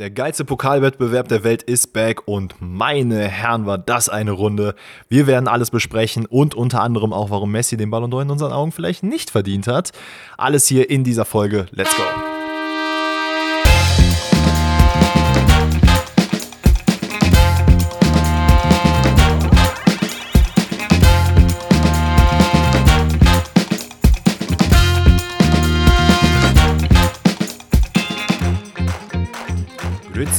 Der geilste Pokalwettbewerb der Welt ist back und meine Herren, war das eine Runde. Wir werden alles besprechen und unter anderem auch, warum Messi den Ballon d'Or in unseren Augen vielleicht nicht verdient hat. Alles hier in dieser Folge. Let's go!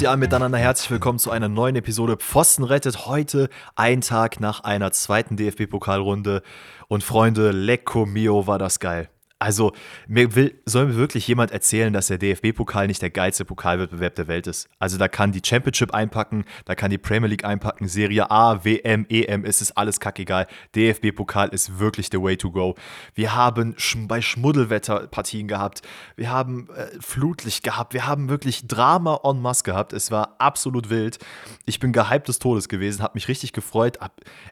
Grüezi alle miteinander, herzlich willkommen zu einer neuen Episode Pfosten rettet. Heute ein Tag nach einer zweiten DFB-Pokalrunde. Und Freunde, Lecco Mio war das geil. Also, mir will, soll mir wirklich jemand erzählen, dass der DFB-Pokal nicht der geilste Pokalwettbewerb der Welt ist. Also, da kann die Championship einpacken, da kann die Premier League einpacken, Serie A, WM, EM, es ist alles kackegal. DFB-Pokal ist wirklich the way to go. Wir haben bei Schmuddelwetter Partien gehabt, wir haben äh, Flutlicht gehabt, wir haben wirklich Drama en masse gehabt. Es war absolut wild. Ich bin gehypt des Todes gewesen, habe mich richtig gefreut.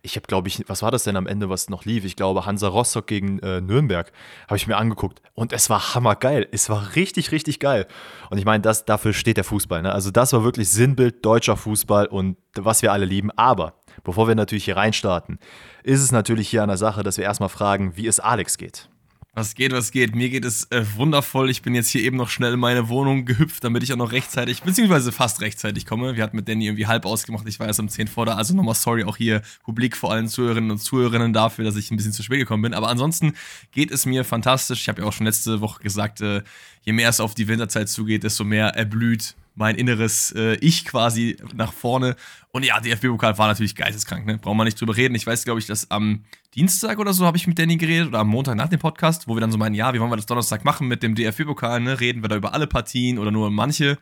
Ich habe, glaube ich, was war das denn am Ende, was noch lief? Ich glaube, Hansa Rostock gegen äh, Nürnberg habe ich mir angeguckt und es war hammergeil. Es war richtig, richtig geil. Und ich meine, das, dafür steht der Fußball. Ne? Also das war wirklich Sinnbild deutscher Fußball und was wir alle lieben. Aber bevor wir natürlich hier reinstarten, ist es natürlich hier an der Sache, dass wir erstmal fragen, wie es Alex geht. Was geht, was geht? Mir geht es äh, wundervoll. Ich bin jetzt hier eben noch schnell in meine Wohnung gehüpft, damit ich auch noch rechtzeitig, beziehungsweise fast rechtzeitig komme. Wir hatten mit Danny irgendwie halb ausgemacht. Ich war erst um 10 vor da. Also nochmal sorry auch hier Publik vor allen Zuhörerinnen und Zuhörerinnen dafür, dass ich ein bisschen zu spät gekommen bin. Aber ansonsten geht es mir fantastisch. Ich habe ja auch schon letzte Woche gesagt, äh, je mehr es auf die Winterzeit zugeht, desto mehr erblüht mein inneres äh, Ich quasi nach vorne. Und ja, DFB-Pokal war natürlich geisteskrank, ne? Brauchen wir nicht drüber reden. Ich weiß, glaube ich, dass am Dienstag oder so habe ich mit Danny geredet oder am Montag nach dem Podcast, wo wir dann so meinen, ja, wie wollen wir das Donnerstag machen mit dem DFB-Pokal, ne? Reden wir da über alle Partien oder nur manche?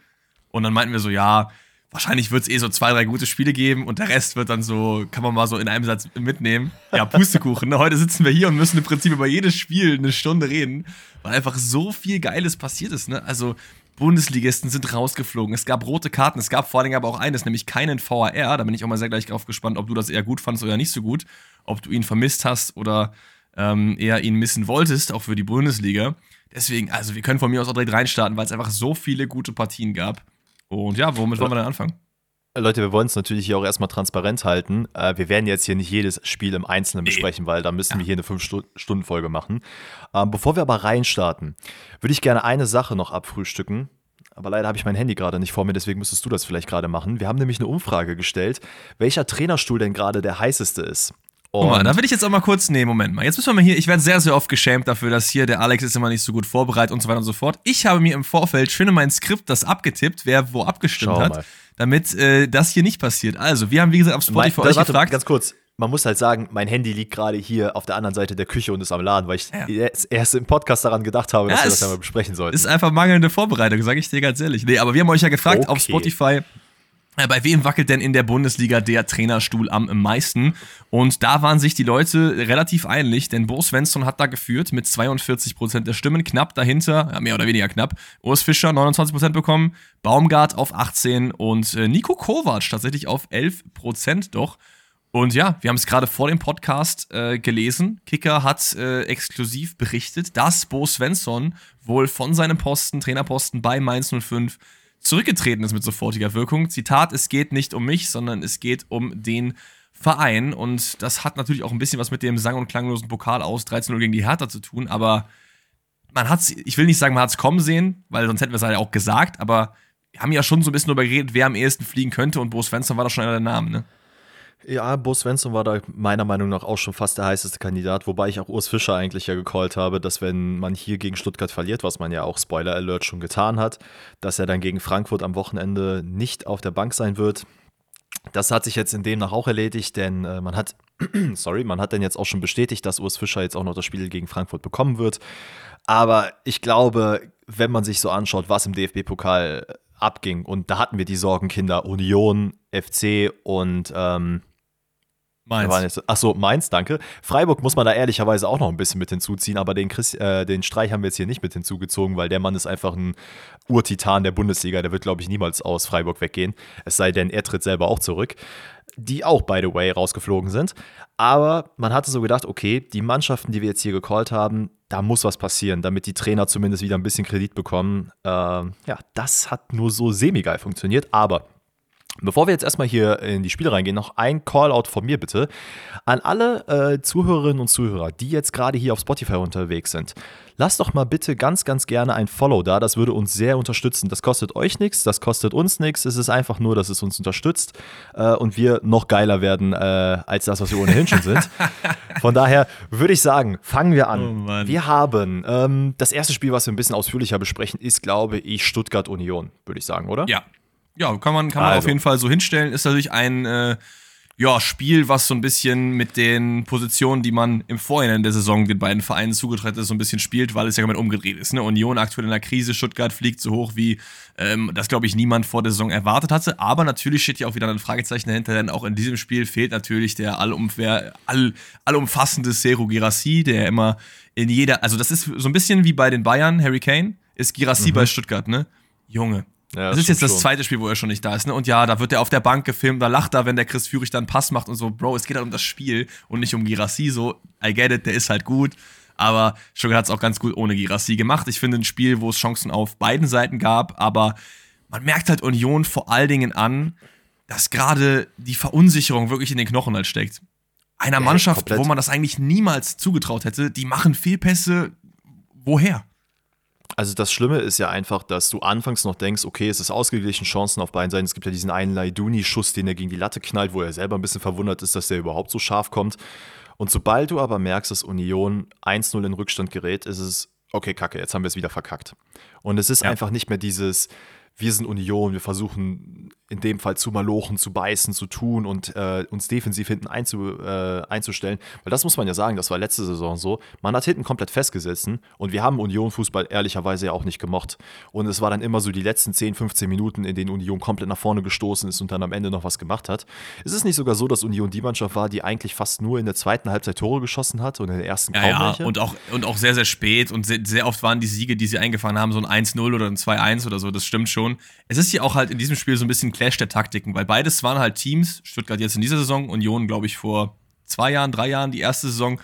Und dann meinten wir so, ja, wahrscheinlich wird es eh so zwei, drei gute Spiele geben und der Rest wird dann so, kann man mal so in einem Satz mitnehmen. Ja, Pustekuchen. Ne? Heute sitzen wir hier und müssen im Prinzip über jedes Spiel eine Stunde reden, weil einfach so viel Geiles passiert ist. Ne? Also Bundesligisten sind rausgeflogen. Es gab rote Karten. Es gab vor allem aber auch eines, nämlich keinen VAR. Da bin ich auch mal sehr gleich drauf gespannt, ob du das eher gut fandest oder nicht so gut. Ob du ihn vermisst hast oder ähm, eher ihn missen wolltest, auch für die Bundesliga. Deswegen, also wir können von mir aus auch direkt reinstarten, weil es einfach so viele gute Partien gab. Und ja, womit wollen wir dann anfangen? Leute, wir wollen es natürlich hier auch erstmal transparent halten. Äh, wir werden jetzt hier nicht jedes Spiel im Einzelnen besprechen, weil da müssen wir hier eine 5-Stunden-Folge machen. Ähm, bevor wir aber reinstarten, würde ich gerne eine Sache noch abfrühstücken. Aber leider habe ich mein Handy gerade nicht vor mir, deswegen müsstest du das vielleicht gerade machen. Wir haben nämlich eine Umfrage gestellt, welcher Trainerstuhl denn gerade der heißeste ist. Und Guck mal, da will ich jetzt auch mal kurz, nee, Moment mal. Jetzt müssen wir mal hier, ich werde sehr, sehr oft geschämt dafür, dass hier der Alex ist immer nicht so gut vorbereitet und so weiter und so fort. Ich habe mir im Vorfeld schön in mein Skript das abgetippt, wer wo abgestimmt Schau hat. Mal damit äh, das hier nicht passiert. Also, wir haben, wie gesagt, auf Spotify mein, euch warte, gefragt. Ganz kurz, man muss halt sagen, mein Handy liegt gerade hier auf der anderen Seite der Küche und ist am Laden, weil ich ja. erst im Podcast daran gedacht habe, dass ja, wir das ja mal besprechen sollten. Ist einfach mangelnde Vorbereitung, sage ich dir ganz ehrlich. Nee, aber wir haben euch ja gefragt okay. auf Spotify, bei wem wackelt denn in der Bundesliga der Trainerstuhl am meisten? Und da waren sich die Leute relativ einig, denn Bo Svensson hat da geführt mit 42% der Stimmen, knapp dahinter, mehr oder weniger knapp, Urs Fischer 29% bekommen, Baumgart auf 18 und äh, Nico Kovac tatsächlich auf 11% doch. Und ja, wir haben es gerade vor dem Podcast äh, gelesen. Kicker hat äh, exklusiv berichtet, dass Bo Svensson wohl von seinem Posten, Trainerposten bei Mainz 05 zurückgetreten ist mit sofortiger Wirkung. Zitat, es geht nicht um mich, sondern es geht um den Verein. Und das hat natürlich auch ein bisschen was mit dem sang- und klanglosen Pokal aus 13-0 gegen die Hertha zu tun. Aber man hat ich will nicht sagen, man hat es kommen sehen, weil sonst hätten wir es halt auch gesagt. Aber wir haben ja schon so ein bisschen darüber geredet, wer am ehesten fliegen könnte. Und Bo Svensson war da schon einer der Namen, ne? Ja, Bo Svensson war da meiner Meinung nach auch schon fast der heißeste Kandidat, wobei ich auch Urs Fischer eigentlich ja gecallt habe, dass wenn man hier gegen Stuttgart verliert, was man ja auch Spoiler Alert schon getan hat, dass er dann gegen Frankfurt am Wochenende nicht auf der Bank sein wird. Das hat sich jetzt in demnach auch erledigt, denn äh, man hat, sorry, man hat dann jetzt auch schon bestätigt, dass Urs Fischer jetzt auch noch das Spiel gegen Frankfurt bekommen wird. Aber ich glaube, wenn man sich so anschaut, was im DFB-Pokal abging, und da hatten wir die Sorgenkinder Union, FC und ähm, Mainz. Achso, Mainz, danke. Freiburg muss man da ehrlicherweise auch noch ein bisschen mit hinzuziehen, aber den, Chris, äh, den Streich haben wir jetzt hier nicht mit hinzugezogen, weil der Mann ist einfach ein Urtitan der Bundesliga. Der wird, glaube ich, niemals aus Freiburg weggehen. Es sei denn, er tritt selber auch zurück. die auch, by the way, rausgeflogen sind. Aber man hatte so gedacht, okay, die Mannschaften, die wir jetzt hier gecallt haben, da muss was passieren, damit die Trainer zumindest wieder ein bisschen Kredit bekommen. Ähm, ja, das hat nur so semi-geil funktioniert, aber Bevor wir jetzt erstmal hier in die Spiele reingehen, noch ein Callout von mir bitte an alle äh, Zuhörerinnen und Zuhörer, die jetzt gerade hier auf Spotify unterwegs sind. Lasst doch mal bitte ganz, ganz gerne ein Follow da. Das würde uns sehr unterstützen. Das kostet euch nichts, das kostet uns nichts. Es ist einfach nur, dass es uns unterstützt äh, und wir noch geiler werden äh, als das, was wir ohnehin schon sind. Von daher würde ich sagen, fangen wir an. Oh wir haben ähm, das erste Spiel, was wir ein bisschen ausführlicher besprechen, ist, glaube ich, Stuttgart Union, würde ich sagen, oder? Ja, ja, kann man, kann man also. auf jeden Fall so hinstellen. Ist natürlich ein äh, ja, Spiel, was so ein bisschen mit den Positionen, die man im Vorhinein der Saison den beiden Vereinen zugetraut ist, so ein bisschen spielt, weil es ja komplett umgedreht ist. Ne? Union aktuell in der Krise, Stuttgart fliegt so hoch, wie ähm, das, glaube ich, niemand vor der Saison erwartet hatte. Aber natürlich steht ja auch wieder ein Fragezeichen dahinter, denn auch in diesem Spiel fehlt natürlich der allumfair, all, allumfassende Seru Girassi, der immer in jeder, also das ist so ein bisschen wie bei den Bayern, Harry Kane, ist Girassi mhm. bei Stuttgart, ne? Junge, ja, das ist jetzt das schon. zweite Spiel, wo er schon nicht da ist. Ne? Und ja, da wird er auf der Bank gefilmt, da lacht er, wenn der Chris Führig dann Pass macht und so, Bro, es geht halt um das Spiel und nicht um Girassi. So, I get it, der ist halt gut. Aber Sugar hat es auch ganz gut ohne Girassi gemacht. Ich finde ein Spiel, wo es Chancen auf beiden Seiten gab, aber man merkt halt Union vor allen Dingen an, dass gerade die Verunsicherung wirklich in den Knochen halt steckt. Einer ja, Mannschaft, komplett. wo man das eigentlich niemals zugetraut hätte, die machen Fehlpässe. Woher? Also das Schlimme ist ja einfach, dass du anfangs noch denkst, okay, es ist ausgeglichen, Chancen auf beiden Seiten. Es gibt ja diesen einen Laiduni-Schuss, den er gegen die Latte knallt, wo er selber ein bisschen verwundert ist, dass der überhaupt so scharf kommt. Und sobald du aber merkst, dass Union 1-0 in Rückstand gerät, ist es, okay, kacke, jetzt haben wir es wieder verkackt. Und es ist ja. einfach nicht mehr dieses, wir sind Union, wir versuchen in dem Fall zu malochen, zu beißen, zu tun und äh, uns defensiv hinten einzu, äh, einzustellen. Weil das muss man ja sagen, das war letzte Saison so. Man hat hinten komplett festgesetzt und wir haben Union Fußball ehrlicherweise ja auch nicht gemocht. Und es war dann immer so die letzten 10, 15 Minuten, in denen Union komplett nach vorne gestoßen ist und dann am Ende noch was gemacht hat. Ist es nicht sogar so, dass Union die Mannschaft war, die eigentlich fast nur in der zweiten Halbzeit Tore geschossen hat und in der ersten kaum ja, ja. Und, auch, und auch sehr, sehr spät und sehr, sehr oft waren die Siege, die sie eingefahren haben, so ein 1-0 oder ein 2-1 oder so, das stimmt schon. Es ist ja auch halt in diesem Spiel so ein bisschen Clash der Taktiken, weil beides waren halt Teams, Stuttgart jetzt in dieser Saison, Union, glaube ich, vor zwei Jahren, drei Jahren, die erste Saison,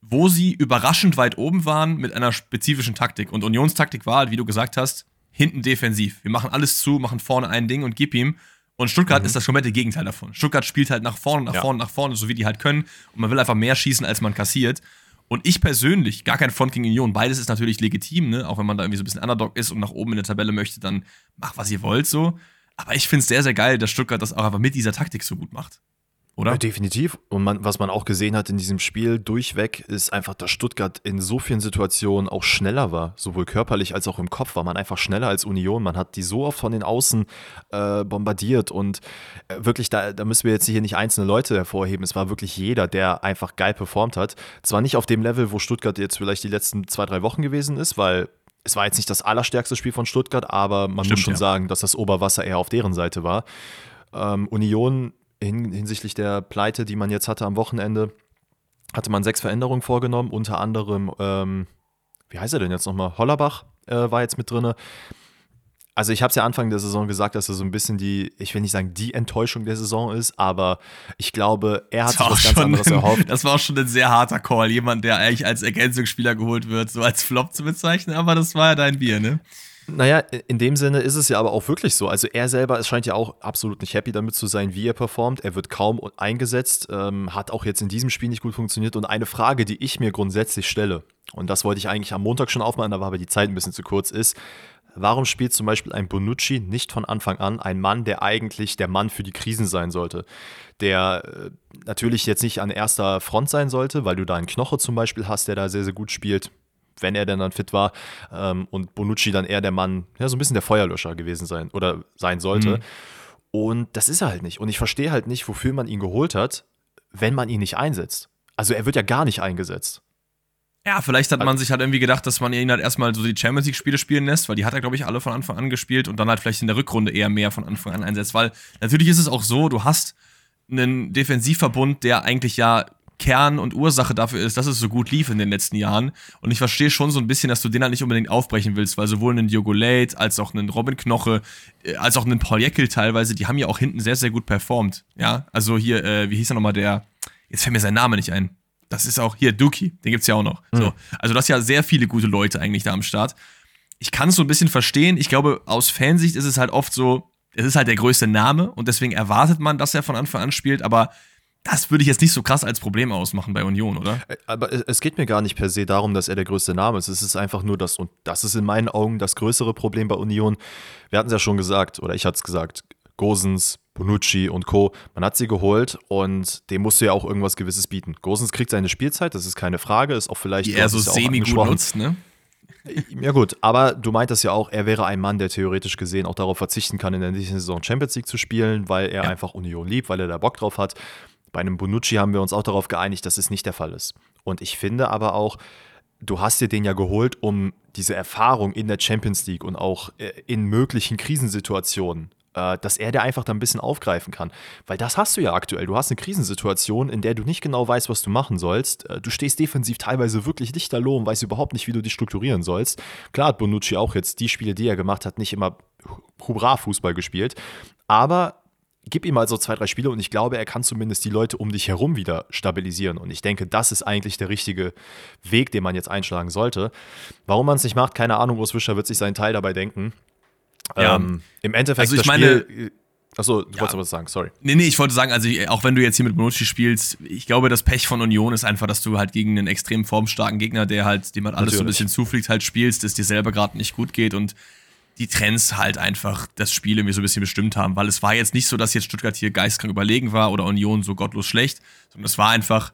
wo sie überraschend weit oben waren mit einer spezifischen Taktik. Und Unionstaktik war halt, wie du gesagt hast, hinten defensiv. Wir machen alles zu, machen vorne ein Ding und gib ihm. Und Stuttgart mhm. ist das komplette Gegenteil davon. Stuttgart spielt halt nach vorne, nach ja. vorne, nach vorne, so wie die halt können. Und man will einfach mehr schießen, als man kassiert. Und ich persönlich, gar kein Front gegen Union, beides ist natürlich legitim, ne? Auch wenn man da irgendwie so ein bisschen Underdog ist und nach oben in der Tabelle möchte, dann macht, was ihr wollt, so. Aber ich finde es sehr, sehr geil, dass Stuttgart das auch einfach mit dieser Taktik so gut macht oder? Ja, definitiv. Und man, was man auch gesehen hat in diesem Spiel durchweg, ist einfach, dass Stuttgart in so vielen Situationen auch schneller war, sowohl körperlich als auch im Kopf war man einfach schneller als Union. Man hat die so oft von den Außen äh, bombardiert und äh, wirklich, da, da müssen wir jetzt hier nicht einzelne Leute hervorheben. Es war wirklich jeder, der einfach geil performt hat. Zwar nicht auf dem Level, wo Stuttgart jetzt vielleicht die letzten zwei, drei Wochen gewesen ist, weil es war jetzt nicht das allerstärkste Spiel von Stuttgart, aber man Stimmt, muss schon ja. sagen, dass das Oberwasser eher auf deren Seite war. Ähm, Union hin, hinsichtlich der Pleite, die man jetzt hatte am Wochenende, hatte man sechs Veränderungen vorgenommen, unter anderem, ähm, wie heißt er denn jetzt nochmal? Hollerbach äh, war jetzt mit drin. Also ich habe es ja Anfang der Saison gesagt, dass er so ein bisschen die, ich will nicht sagen die Enttäuschung der Saison ist, aber ich glaube, er hat sich was ganz anderes ein, erhofft. Das war auch schon ein sehr harter Call, jemand, der eigentlich als Ergänzungsspieler geholt wird, so als Flop zu bezeichnen, aber das war ja dein Bier, ne? Naja, in dem Sinne ist es ja aber auch wirklich so. Also er selber es scheint ja auch absolut nicht happy damit zu sein, wie er performt. Er wird kaum eingesetzt, ähm, hat auch jetzt in diesem Spiel nicht gut funktioniert. Und eine Frage, die ich mir grundsätzlich stelle, und das wollte ich eigentlich am Montag schon aufmachen, da war aber die Zeit ein bisschen zu kurz, ist, warum spielt zum Beispiel ein Bonucci nicht von Anfang an ein Mann, der eigentlich der Mann für die Krisen sein sollte? Der äh, natürlich jetzt nicht an erster Front sein sollte, weil du da einen Knoche zum Beispiel hast, der da sehr, sehr gut spielt wenn er denn dann fit war. Ähm, und Bonucci dann eher der Mann, ja, so ein bisschen der Feuerlöscher gewesen sein oder sein sollte. Mhm. Und das ist er halt nicht. Und ich verstehe halt nicht, wofür man ihn geholt hat, wenn man ihn nicht einsetzt. Also er wird ja gar nicht eingesetzt. Ja, vielleicht hat man sich halt irgendwie gedacht, dass man ihn halt erstmal so die Champions League-Spiele spielen lässt, weil die hat er, glaube ich, alle von Anfang an gespielt und dann halt vielleicht in der Rückrunde eher mehr von Anfang an einsetzt. Weil natürlich ist es auch so, du hast einen Defensivverbund, der eigentlich ja Kern und Ursache dafür ist, dass es so gut lief in den letzten Jahren. Und ich verstehe schon so ein bisschen, dass du den halt nicht unbedingt aufbrechen willst, weil sowohl einen Diogo Late als auch einen Robin Knoche, äh, als auch einen Paul Jekyll teilweise, die haben ja auch hinten sehr, sehr gut performt. Ja, also hier, äh, wie hieß er nochmal der, jetzt fällt mir sein Name nicht ein. Das ist auch hier Duki, den gibt's ja auch noch. Mhm. So, also das ja sehr viele gute Leute eigentlich da am Start. Ich kann es so ein bisschen verstehen. Ich glaube, aus Fansicht ist es halt oft so, es ist halt der größte Name und deswegen erwartet man, dass er von Anfang an spielt, aber das würde ich jetzt nicht so krass als Problem ausmachen bei Union, oder? Äh, aber es geht mir gar nicht per se darum, dass er der größte Name ist. Es ist einfach nur das, und das ist in meinen Augen das größere Problem bei Union. Wir hatten es ja schon gesagt, oder ich hatte es gesagt, Gosens, Bonucci und Co. Man hat sie geholt und dem musst du ja auch irgendwas Gewisses bieten. Gosens kriegt seine Spielzeit, das ist keine Frage, ist auch vielleicht. Die er so semi-gut nutzt, ne? Ja, gut, aber du meintest ja auch, er wäre ein Mann, der theoretisch gesehen auch darauf verzichten kann, in der nächsten Saison Champions League zu spielen, weil er ja. einfach Union liebt, weil er da Bock drauf hat. Bei einem Bonucci haben wir uns auch darauf geeinigt, dass es nicht der Fall ist. Und ich finde aber auch, du hast dir den ja geholt, um diese Erfahrung in der Champions League und auch äh, in möglichen Krisensituationen äh, dass er dir einfach da ein bisschen aufgreifen kann. Weil das hast du ja aktuell. Du hast eine Krisensituation, in der du nicht genau weißt, was du machen sollst. Äh, du stehst defensiv teilweise wirklich lichterloh und weißt überhaupt nicht, wie du dich strukturieren sollst. Klar hat Bonucci auch jetzt die Spiele, die er gemacht hat, nicht immer Hurra-Fußball gespielt. Aber gib ihm mal so zwei, drei Spiele und ich glaube, er kann zumindest die Leute um dich herum wieder stabilisieren. Und ich denke, das ist eigentlich der richtige Weg, den man jetzt einschlagen sollte. Warum man es nicht macht, keine Ahnung. Urs Wischer wird sich seinen Teil dabei denken. Ja. Ähm, Im Endeffekt, also ich das meine, Spiel, Achso, du ja. wolltest was sagen, sorry. Nee, nee, ich wollte sagen, also auch wenn du jetzt hier mit Bonucci spielst, ich glaube, das Pech von Union ist einfach, dass du halt gegen einen extrem formstarken Gegner, der halt, dem halt alles Natürlich. so ein bisschen zufliegt, halt spielst, dass dir selber gerade nicht gut geht und die Trends halt einfach das Spiel irgendwie so ein bisschen bestimmt haben, weil es war jetzt nicht so, dass jetzt Stuttgart hier geistkrank überlegen war oder Union so gottlos schlecht, sondern es war einfach,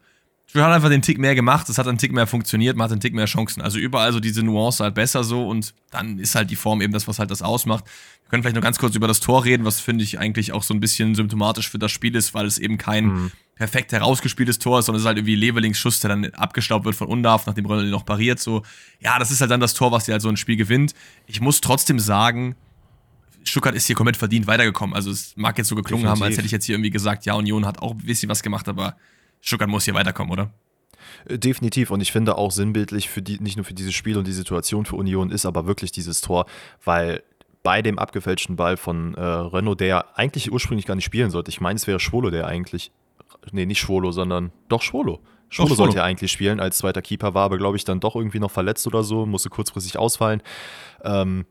Stuttgart hat einfach den Tick mehr gemacht, es hat einen Tick mehr funktioniert, man hat einen Tick mehr Chancen. Also überall so diese Nuance halt besser so und dann ist halt die Form eben das, was halt das ausmacht. Wir können vielleicht noch ganz kurz über das Tor reden, was finde ich eigentlich auch so ein bisschen symptomatisch für das Spiel ist, weil es eben kein mhm. perfekt herausgespieltes Tor ist, sondern es ist halt irgendwie Levelings Schuss, der dann abgestaubt wird von Undarf, nachdem Ronaldo noch pariert. So, ja, das ist halt dann das Tor, was dir halt so ein Spiel gewinnt. Ich muss trotzdem sagen, Stuttgart ist hier komplett verdient weitergekommen. Also es mag jetzt so geklungen Definitiv. haben, als hätte ich jetzt hier irgendwie gesagt, ja, Union hat auch ein bisschen was gemacht, aber Stuttgart muss hier weiterkommen, oder? Äh, definitiv. Und ich finde auch sinnbildlich für die, nicht nur für dieses Spiel und die Situation für Union ist aber wirklich dieses Tor, weil bei dem abgefälschten Ball von äh, Renault, der eigentlich ursprünglich gar nicht spielen sollte. Ich meine, es wäre Schwolo, der eigentlich. Nee, nicht Schwolo, sondern doch Schwolo. Schwolo sollte ja eigentlich spielen als zweiter Keeper, war aber, glaube ich, dann doch irgendwie noch verletzt oder so, musste kurzfristig ausfallen. Ähm,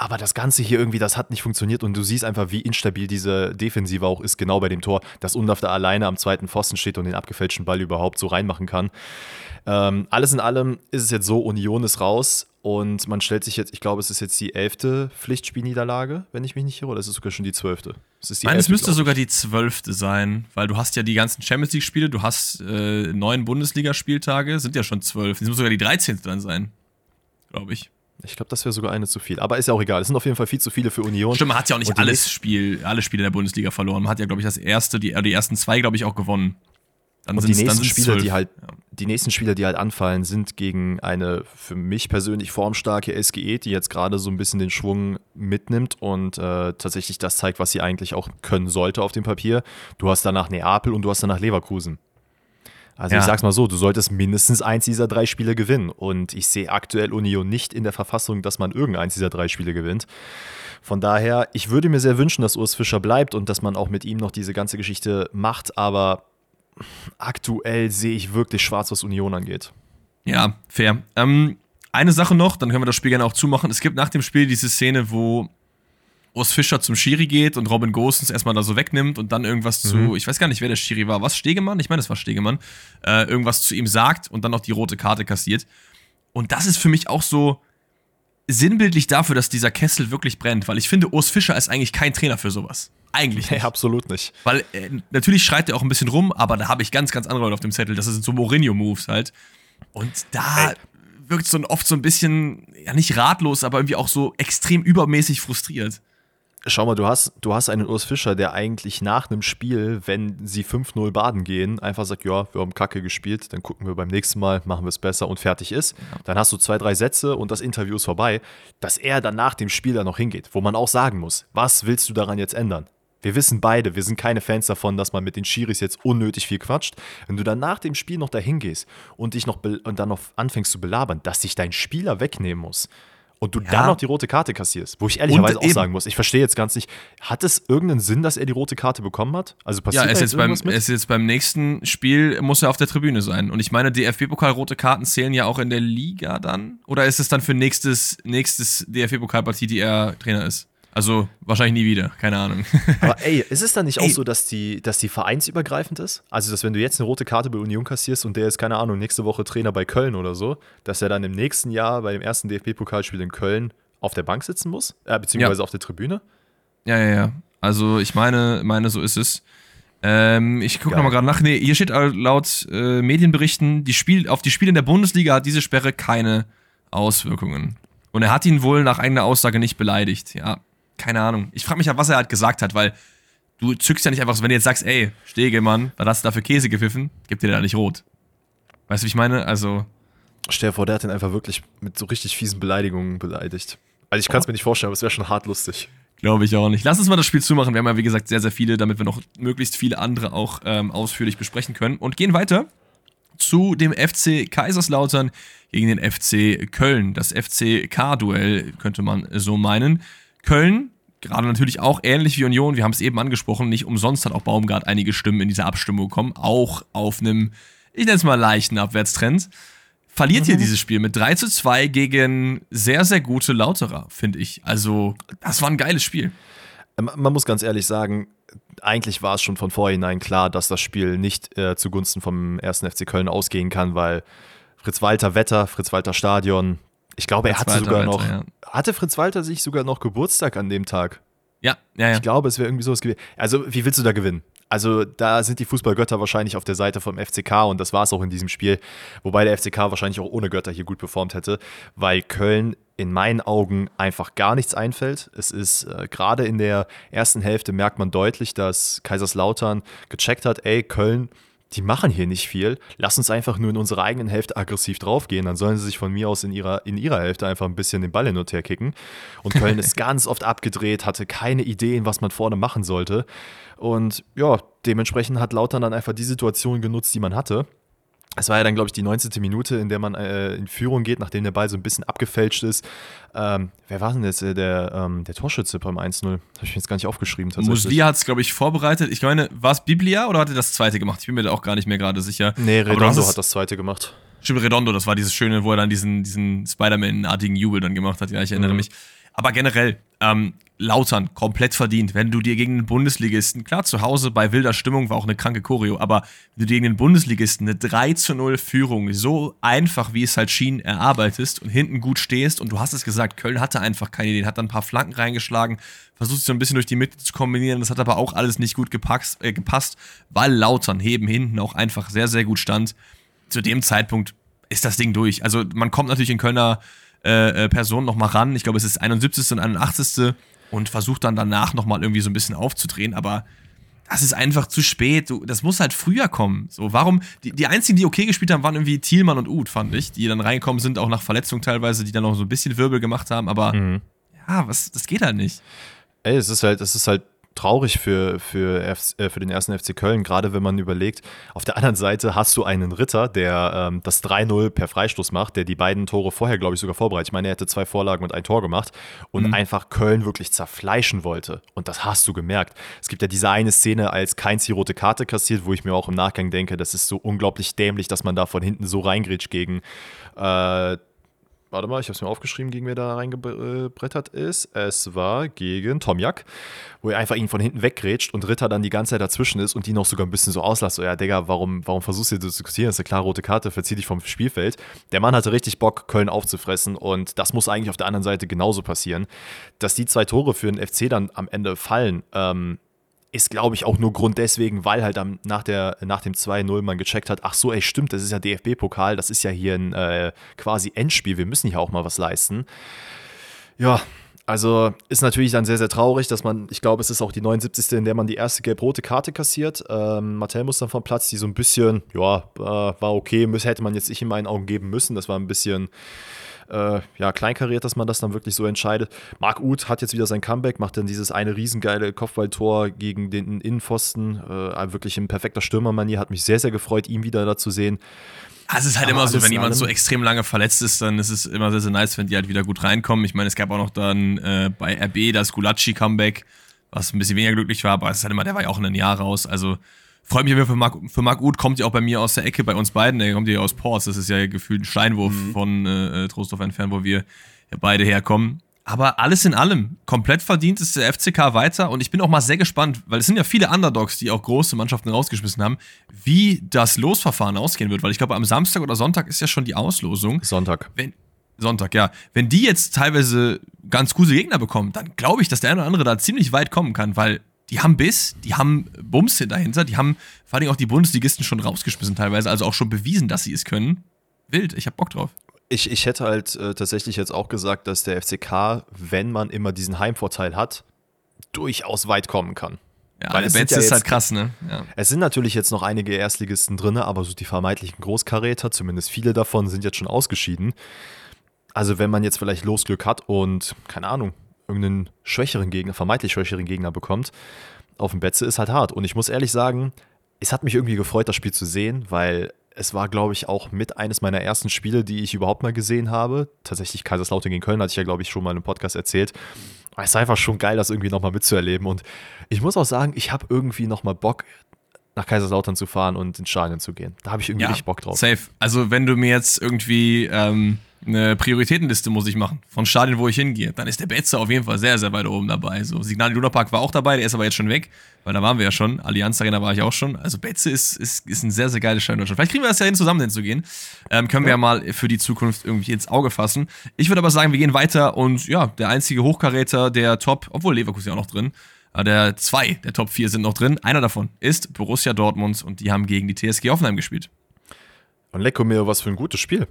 aber das Ganze hier irgendwie, das hat nicht funktioniert und du siehst einfach, wie instabil diese Defensive auch ist, genau bei dem Tor, dass Undaf da alleine am zweiten Pfosten steht und den abgefälschten Ball überhaupt so reinmachen kann. Ähm, alles in allem ist es jetzt so, Union ist raus und man stellt sich jetzt, ich glaube, es ist jetzt die elfte Pflichtspielniederlage, wenn ich mich nicht irre, oder ist es sogar schon die zwölfte? Es Nein, es müsste sogar die zwölfte sein, weil du hast ja die ganzen Champions League-Spiele, du hast äh, neun Bundesligaspieltage, sind ja schon zwölf. Es muss sogar die dreizehnte dann sein, glaube ich. Ich glaube, das wäre sogar eine zu viel. Aber ist ja auch egal. Es sind auf jeden Fall viel zu viele für Union. Stimmt, man hat ja auch nicht alles Spiel, alle Spiele der Bundesliga verloren. Man hat ja, glaube ich, das erste, die, äh, die ersten zwei, glaube ich, auch gewonnen. Dann und die nächsten Spieler, die halt, die nächsten Spieler, die halt anfallen, sind gegen eine für mich persönlich formstarke SGE, die jetzt gerade so ein bisschen den Schwung mitnimmt und äh, tatsächlich das zeigt, was sie eigentlich auch können sollte auf dem Papier. Du hast danach Neapel und du hast danach Leverkusen. Also ja. ich sag's mal so, du solltest mindestens eins dieser drei Spiele gewinnen. Und ich sehe aktuell Union nicht in der Verfassung, dass man irgendeins dieser drei Spiele gewinnt. Von daher, ich würde mir sehr wünschen, dass Urs Fischer bleibt und dass man auch mit ihm noch diese ganze Geschichte macht, aber aktuell sehe ich wirklich schwarz, was Union angeht. Ja, fair. Ähm, eine Sache noch, dann können wir das Spiel gerne auch zumachen. Es gibt nach dem Spiel diese Szene, wo Urs Fischer zum Schiri geht und Robin Gosens erstmal da so wegnimmt und dann irgendwas mhm. zu, ich weiß gar nicht, wer der Schiri war, was Stegemann? Ich meine, das war Stegemann, äh, irgendwas zu ihm sagt und dann noch die rote Karte kassiert. Und das ist für mich auch so sinnbildlich dafür, dass dieser Kessel wirklich brennt, weil ich finde, Urs Fischer ist eigentlich kein Trainer für sowas. Eigentlich nicht. Nee, absolut nicht. Weil äh, natürlich schreit er auch ein bisschen rum, aber da habe ich ganz, ganz andere Leute auf dem Zettel. Das sind so Mourinho-Moves halt. Und da Ey. wirkt es so oft so ein bisschen, ja nicht ratlos, aber irgendwie auch so extrem übermäßig frustriert. Schau mal, du hast, du hast einen Urs Fischer, der eigentlich nach einem Spiel, wenn sie 5-0 baden gehen, einfach sagt, ja, wir haben Kacke gespielt, dann gucken wir beim nächsten Mal, machen wir es besser und fertig ist. Dann hast du zwei, drei Sätze und das Interview ist vorbei, dass er dann nach dem Spiel da noch hingeht, wo man auch sagen muss, was willst du daran jetzt ändern? Wir wissen beide, wir sind keine Fans davon, dass man mit den Schiris jetzt unnötig viel quatscht. Wenn du dann nach dem Spiel noch dahin gehst und dich noch und dann noch anfängst zu belabern, dass sich dein Spieler wegnehmen muss und du Ja. dann noch die rote Karte kassierst, wo ich ehrlicherweise auch eben- sagen muss, ich verstehe jetzt ganz nicht, hat es irgendeinen Sinn, dass er die rote Karte bekommen hat? Also passiert Ja, er ist jetzt, beim, irgendwas mit? er ist jetzt beim nächsten Spiel, muss er auf der Tribüne sein. Und ich meine, DFB-Pokal rote Karten zählen ja auch in der Liga dann? Oder ist es dann für nächstes, nächstes DFB-Pokalpartie, die er Trainer ist? Also wahrscheinlich nie wieder, keine Ahnung. Aber ey, ist es dann nicht auch Ey. so, dass die, dass die vereinsübergreifend ist? Also, dass wenn du jetzt eine rote Karte bei Union kassierst und der ist, keine Ahnung, nächste Woche Trainer bei Köln oder so, dass er dann im nächsten Jahr bei dem ersten DFB-Pokalspiel in Köln auf der Bank sitzen muss? Äh, beziehungsweise auf der Tribüne? Ja, ja, ja. Also ich meine, meine, so ist es. Ähm, ich gucke nochmal gerade nach. Nee, hier steht laut äh, Medienberichten, die Spiel, auf die Spiele in der Bundesliga hat diese Sperre keine Auswirkungen. Und er hat ihn wohl nach eigener Aussage nicht beleidigt. Ja, keine Ahnung. Ich frage mich ja, was er halt gesagt hat, weil du zückst ja nicht einfach so, wenn du jetzt sagst, ey, Stege, Mann, was hast du da für Käse gepfiffen? Gib dir da nicht rot. Weißt du, wie ich meine? Also, Stell dir vor, der hat ihn einfach wirklich mit so richtig fiesen Beleidigungen beleidigt. Also, ich kann es mir nicht vorstellen, aber es wäre schon hart lustig. Glaube ich auch nicht. Lass uns mal das Spiel zumachen. Wir haben ja, wie gesagt, sehr, sehr viele, damit wir noch möglichst viele andere auch ähm, ausführlich besprechen können. Und gehen weiter zu dem FC Kaiserslautern gegen den FC Köln. Das FCK-Duell könnte man so meinen. Köln, gerade natürlich auch ähnlich wie Union, wir haben es eben angesprochen, nicht umsonst hat auch Baumgart einige Stimmen in dieser Abstimmung bekommen, auch auf einem, ich nenne es mal leichten Abwärtstrend. Verliert hier dieses Spiel mit 3 zu 2 gegen sehr, sehr gute Lauterer, finde ich. Also, das war ein geiles Spiel. Ähm, Man muss ganz ehrlich sagen, eigentlich war es schon von vornherein klar, dass das Spiel nicht äh, zugunsten vom 1. FC Köln ausgehen kann, weil Fritz Walter Wetter, Fritz Walter Stadion, ich glaube, er hatte Walter sogar noch, hatte Fritz Walter sich sogar noch Geburtstag an dem Tag? Ja, ja, ja. Ich glaube, es wäre irgendwie sowas gewesen. Also, wie willst du da gewinnen? Also, da sind die Fußballgötter wahrscheinlich auf der Seite vom FCK und das war es auch in diesem Spiel. Wobei der FCK wahrscheinlich auch ohne Götter hier gut performt hätte, weil Köln in meinen Augen einfach gar nichts einfällt. Es ist äh, gerade in der ersten Hälfte merkt man deutlich, dass Kaiserslautern gecheckt hat, ey, Köln, die machen hier nicht viel. Lass uns einfach nur in unserer eigenen Hälfte aggressiv draufgehen. Dann sollen sie sich von mir aus in ihrer, in ihrer Hälfte einfach ein bisschen den Ball hin und her kicken. Und Köln ist ganz oft abgedreht, hatte keine Ideen, was man vorne machen sollte. Und ja, dementsprechend hat Lautern dann einfach die Situation genutzt, die man hatte. Es war ja dann, glaube ich, die 19. Minute, in der man äh, in Führung geht, nachdem der Ball so ein bisschen abgefälscht ist. Ähm, wer war denn jetzt äh, der, ähm, der Torschütze beim 1-0? Habe ich mir jetzt gar nicht aufgeschrieben. Muslia hat es, glaube ich, vorbereitet. Ich meine, war es Biblia oder hat er das zweite gemacht? Ich bin mir da auch gar nicht mehr gerade sicher. Nee, Redondo hat das zweite gemacht. Stimmt, Redondo, das war dieses Schöne, wo er dann diesen, diesen Spider-Man-artigen Jubel dann gemacht hat. Ja, ich erinnere Mhm. mich. Aber generell, ähm, Lautern, komplett verdient. Wenn du dir gegen den Bundesligisten, klar, zu Hause bei wilder Stimmung war auch eine kranke Choreo, aber wenn du dir gegen den Bundesligisten eine 3 zu 0 Führung so einfach, wie es halt schien, erarbeitest und hinten gut stehst und du hast es gesagt, Köln hatte einfach keine Ideen, hat dann ein paar Flanken reingeschlagen, versucht sich so ein bisschen durch die Mitte zu kombinieren, das hat aber auch alles nicht gut gepackt, äh, gepasst, weil Lautern heben hinten auch einfach sehr, sehr gut stand zu dem Zeitpunkt ist das Ding durch. Also man kommt natürlich in Kölner äh, äh, Person noch mal ran. Ich glaube, es ist 71. und 81. und versucht dann danach noch mal irgendwie so ein bisschen aufzudrehen, aber das ist einfach zu spät. Das muss halt früher kommen. So, warum? Die, die einzigen, die okay gespielt haben, waren irgendwie Thielmann und Uth, fand ich, die dann reingekommen sind, auch nach Verletzung teilweise, die dann noch so ein bisschen Wirbel gemacht haben, aber ja, was, das geht halt nicht. Ey, es ist halt, es ist halt traurig für, für, F, äh, für den ersten FC Köln, gerade wenn man überlegt, auf der anderen Seite hast du einen Ritter, der ähm, das 3-0 per Freistoß macht, der die beiden Tore vorher, glaube ich, sogar vorbereitet. Ich meine, er hätte zwei Vorlagen und ein Tor gemacht und einfach Köln wirklich zerfleischen wollte. Und das hast du gemerkt. Es gibt ja diese eine Szene, als Keins die rote Karte kassiert, wo ich mir auch im Nachgang denke, das ist so unglaublich dämlich, dass man da von hinten so reingrätscht gegen äh, Warte mal, ich habe es mir aufgeschrieben, gegen wer da reingebrettert ist. Es war gegen Tomjak, wo er einfach ihn von hinten weggrätscht und Ritter dann die ganze Zeit dazwischen ist und die noch sogar ein bisschen so auslässt. So, ja, Digga, warum, warum versuchst du hier zu diskutieren? Das ist eine klare rote Karte, verzieh dich vom Spielfeld. Der Mann hatte richtig Bock, Köln aufzufressen und das muss eigentlich auf der anderen Seite genauso passieren. Dass die zwei Tore für den FC dann am Ende fallen, ähm, ist, glaube ich, auch nur Grund deswegen, weil halt am, nach, der, nach dem 2-0 man gecheckt hat, ach so, ey, stimmt, das ist ja DFB-Pokal, das ist ja hier ein äh, quasi Endspiel, wir müssen hier auch mal was leisten. Ja, also ist natürlich dann sehr, sehr traurig, dass man, ich glaube, es ist auch die 79. in der man die erste gelb-rote Karte kassiert. Ähm, Martell muss dann vom Platz, die so ein bisschen, ja, äh, war okay, hätte man jetzt nicht in meinen Augen geben müssen. Das war ein bisschen äh, ja, kleinkariert, dass man das dann wirklich so entscheidet. Marc Uth hat jetzt wieder sein Comeback, macht dann dieses eine riesengeile Kopfballtor gegen den Innenpfosten. Äh, wirklich in perfekter Stürmermanier. Hat mich sehr, sehr gefreut, ihn wieder da zu sehen. Also es ist halt Aber immer so, wenn jemand so extrem lange verletzt ist, dann ist es immer sehr, sehr nice, wenn die halt wieder gut reinkommen. Ich meine, es gab auch noch dann äh, bei RB das Gulacsi-Comeback, was ein bisschen weniger glücklich war, aber es ist halt immer, der war ja auch in einem Jahr raus. Also freue mich für Marc, für Marc Uth, kommt ja auch bei mir aus der Ecke, bei uns beiden. Der kommt ja aus Ports. Das ist ja gefühlt ein Steinwurf mhm. von äh, Trostorf entfernt, wo wir ja beide herkommen. Aber alles in allem, komplett verdient ist der FCK weiter und ich bin auch mal sehr gespannt, weil es sind ja viele Underdogs, die auch große Mannschaften rausgeschmissen haben, wie das Losverfahren ausgehen wird, weil ich glaube, am Samstag oder Sonntag ist ja schon die Auslosung. Sonntag. Wenn, Sonntag, ja. Wenn die jetzt teilweise ganz gute Gegner bekommen, dann glaube ich, dass der eine oder andere da ziemlich weit kommen kann, weil die haben Biss, die haben Bums dahinter, die haben vor allem auch die Bundesligisten schon rausgeschmissen teilweise, also auch schon bewiesen, dass sie es können. Wild, ich hab Bock drauf. Ich, ich hätte halt äh, tatsächlich jetzt auch gesagt, dass der FCK, wenn man immer diesen Heimvorteil hat, durchaus weit kommen kann. Ja, Weil der Betz ja ist halt krass, ne? Ja. Es sind natürlich jetzt noch einige Erstligisten drin, aber so die vermeintlichen Großkaräter, zumindest viele davon, sind jetzt schon ausgeschieden. Also wenn man jetzt vielleicht Losglück hat und, keine Ahnung, irgendeinen schwächeren Gegner, vermeintlich schwächeren Gegner bekommt, auf dem Betze ist halt hart. Und ich muss ehrlich sagen, es hat mich irgendwie gefreut, das Spiel zu sehen, weil es war, glaube ich, auch mit eines meiner ersten Spiele, die ich überhaupt mal gesehen habe. Tatsächlich Kaiserslautern gegen Köln, hatte ich ja, glaube ich, schon mal im Podcast erzählt. Es ist einfach schon geil, das irgendwie nochmal mitzuerleben. Und ich muss auch sagen, ich habe irgendwie nochmal Bock, nach Kaiserslautern zu fahren und ins Stadion zu gehen. Da habe ich irgendwie ja, richtig Bock drauf. Safe. Also, wenn du mir jetzt irgendwie. Ähm eine Prioritätenliste muss ich machen von Stadien, wo ich hingehe. Dann ist der Betze auf jeden Fall sehr, sehr weit oben dabei. So, Signal Luna Park war auch dabei, der ist aber jetzt schon weg, weil da waren wir ja schon. Allianz Arena war ich auch schon. Also Betze ist, ist, ist ein sehr, sehr geiles Stadion in Deutschland. Vielleicht kriegen wir das ja hin, zusammen hinzugehen. Ähm, können wir ja mal für die Zukunft irgendwie ins Auge fassen. Ich würde aber sagen, wir gehen weiter und ja, der einzige Hochkaräter der Top, obwohl Leverkusen ja auch noch drin, der zwei der Top 4 sind noch drin. Einer davon ist Borussia Dortmund und die haben gegen die TSG Hoffenheim gespielt. Und Lecco mir, was für ein gutes Spiel.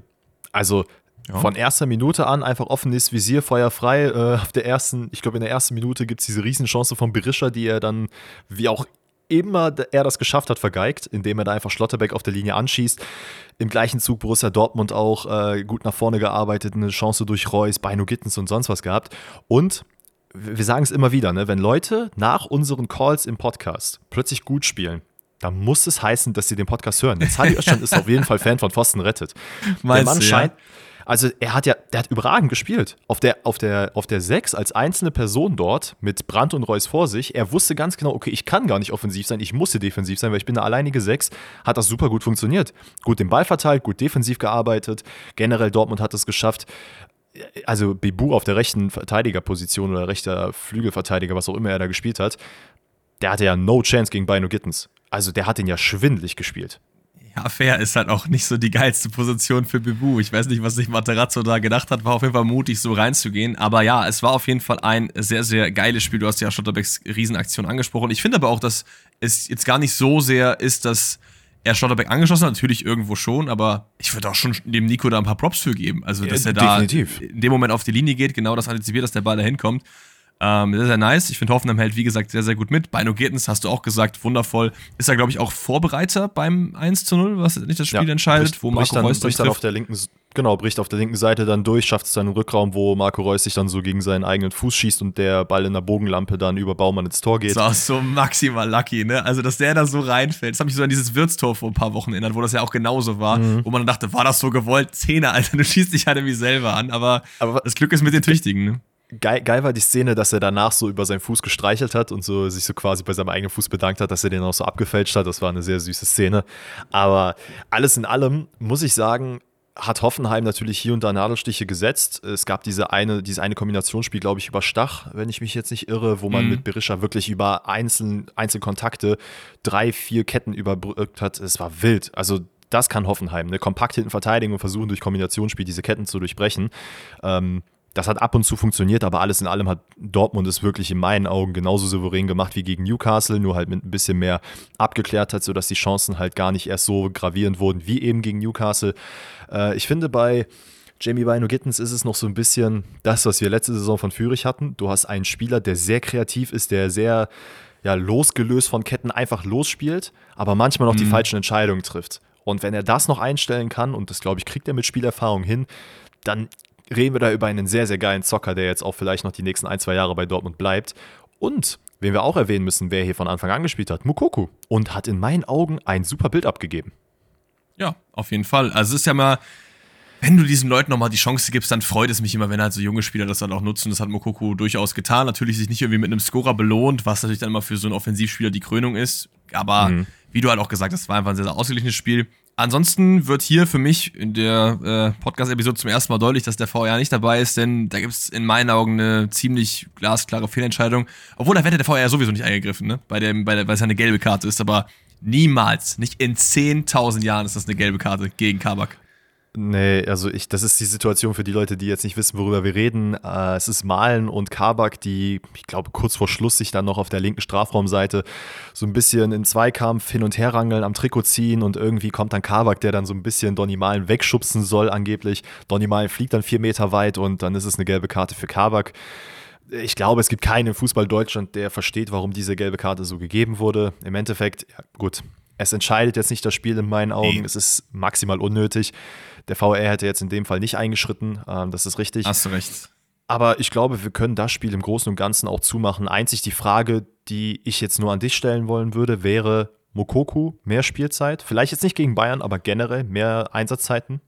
Also ja. Von erster Minute an einfach offenes Visier, feuerfrei. Äh, auf der ersten, ich glaube, in der ersten Minute gibt es diese Riesenchance von Berischer, die er dann, wie auch immer er das geschafft hat, vergeigt, indem er da einfach Schlotterbeck auf der Linie anschießt. Im gleichen Zug Borussia Dortmund auch äh, gut nach vorne gearbeitet, eine Chance durch Reus, Beino Gittens und sonst was gehabt. Und wir sagen es immer wieder, ne, wenn Leute nach unseren Calls im Podcast plötzlich gut spielen, dann muss es heißen, dass sie den Podcast hören. Jetzt Sadi Özcan ist auf jeden Fall Fan von Pfosten rettet. Meinst der Mann du, scheint, ja? Also er hat ja, der hat überragend gespielt. Auf der, auf der, auf der 6 als einzelne Person dort mit Brandt und Reus vor sich. Er wusste ganz genau, okay, ich kann gar nicht offensiv sein, ich musste defensiv sein, weil ich bin eine alleinige 6. Hat das super gut funktioniert. Gut den Ball verteilt, gut defensiv gearbeitet. Generell Dortmund hat es geschafft, also Bebu auf der rechten Verteidigerposition oder rechter Flügelverteidiger, was auch immer er da gespielt hat, der hatte ja no chance gegen Bino Gittens. Also der hat den ja schwindlig gespielt. Ja, fair ist halt auch nicht so die geilste Position für Bibu. Ich weiß nicht, was sich Materazzo da gedacht hat. War auf jeden Fall mutig, so reinzugehen. Aber ja, es war auf jeden Fall ein sehr, sehr geiles Spiel. Du hast ja Schotterbecks Riesenaktion angesprochen. Ich finde aber auch, dass es jetzt gar nicht so sehr ist, dass er Schotterbeck angeschossen hat. Natürlich irgendwo schon, aber ich würde auch schon dem Nico da ein paar Props für geben. Also, dass ja, er da definitiv. in dem Moment auf die Linie geht, genau das antizipiert, dass der Ball da hinkommt. Ähm, sehr, sehr nice. Ich finde, Hoffenheim hält, wie gesagt, sehr, sehr gut mit. Beino Gittens, hast du auch gesagt, wundervoll. Ist er, glaube ich, auch Vorbereiter beim 1 zu 0, was nicht das Spiel ja, entscheidet, bricht, wo Marco dann, Reus dann, dann auf der linken Genau, bricht auf der linken Seite dann durch, schafft es dann im Rückraum, wo Marco Reus sich dann so gegen seinen eigenen Fuß schießt und der Ball in der Bogenlampe dann über Baumann ins Tor geht. Das ist auch so maximal lucky, ne? Also, dass der da so reinfällt. Das hat mich so an dieses Wirtstor vor ein paar Wochen erinnert, wo das ja auch genauso war, mhm. wo man dann dachte, war das so gewollt? Zehner, Alter, du schießt dich halt irgendwie selber an, aber, aber das Glück ist mit den Tüchtigen, ne? Geil, geil, war die Szene, dass er danach so über seinen Fuß gestreichelt hat und so sich so quasi bei seinem eigenen Fuß bedankt hat, dass er den auch so abgefälscht hat. Das war eine sehr süße Szene. Aber alles in allem muss ich sagen, hat Hoffenheim natürlich hier und da Nadelstiche gesetzt. Es gab diese eine, dieses eine Kombinationsspiel, glaube ich, über Stach, wenn ich mich jetzt nicht irre, wo man mhm. mit Berisha wirklich über einzelne Einzelkontakte drei, vier Ketten überbrückt hat. Es war wild. Also das kann Hoffenheim. Eine kompakt hinten verteidigen und versuchen durch Kombinationsspiel diese Ketten zu durchbrechen. Ähm, das hat ab und zu funktioniert, aber alles in allem hat Dortmund es wirklich in meinen Augen genauso souverän gemacht wie gegen Newcastle, nur halt mit ein bisschen mehr Abgeklärtheit, sodass die Chancen halt gar nicht erst so gravierend wurden wie eben gegen Newcastle. Äh, ich finde bei Jamie Bino Gittens ist es noch so ein bisschen das, was wir letzte Saison von Fürich hatten. Du hast einen Spieler, der sehr kreativ ist, der sehr ja, losgelöst von Ketten einfach losspielt, aber manchmal noch mhm. die falschen Entscheidungen trifft. Und wenn er das noch einstellen kann, und das glaube ich, kriegt er mit Spielerfahrung hin, dann reden wir da über einen sehr, sehr geilen Zocker, der jetzt auch vielleicht noch die nächsten ein, zwei Jahre bei Dortmund bleibt. Und wen wir auch erwähnen müssen, wer hier von Anfang an gespielt hat, Mukoku. Und hat in meinen Augen ein super Bild abgegeben. Ja, auf jeden Fall. Also es ist ja mal, wenn du diesen Leuten nochmal die Chance gibst, dann freut es mich immer, wenn halt so junge Spieler das dann auch nutzen. Das hat Mokoku durchaus getan. Natürlich sich nicht irgendwie mit einem Scorer belohnt, was natürlich dann immer für so einen Offensivspieler die Krönung ist. Aber mhm. wie du halt auch gesagt hast, war einfach ein sehr, sehr ausgeglichenes Spiel. Ansonsten wird hier für mich in der äh, Podcast-Episode zum ersten Mal deutlich, dass der VR nicht dabei ist, denn da gibt es in meinen Augen eine ziemlich glasklare Fehlentscheidung. Obwohl, da hätte der VR sowieso nicht eingegriffen, ne? Bei dem, bei der, weil es eine gelbe Karte ist, aber niemals, nicht in 10.000 Jahren ist das eine gelbe Karte gegen Kabak. Nee, also ich, das ist die Situation für die Leute, die jetzt nicht wissen, worüber wir reden. Äh, es ist Malen und Kabak, die, ich glaube, kurz vor Schluss sich dann noch auf der linken Strafraumseite so ein bisschen in Zweikampf hin und her rangeln, am Trikot ziehen und irgendwie kommt dann Kabak, der dann so ein bisschen Donny Malen wegschubsen soll, angeblich. Donny Malen fliegt dann vier Meter weit und dann ist es eine gelbe Karte für Kabak. Ich glaube, es gibt keinen im Fußball Deutschland, der versteht, warum diese gelbe Karte so gegeben wurde. Im Endeffekt, ja, gut, es entscheidet jetzt nicht das Spiel in meinen Augen. Nee. Es ist maximal unnötig. Der VR hätte jetzt in dem Fall nicht eingeschritten. Ähm, das ist richtig. Hast du recht. Aber ich glaube, wir können das Spiel im Großen und Ganzen auch zumachen. Einzig die Frage, die ich jetzt nur an dich stellen wollen würde, wäre Mokoku mehr Spielzeit? Vielleicht jetzt nicht gegen Bayern, aber generell mehr Einsatzzeiten?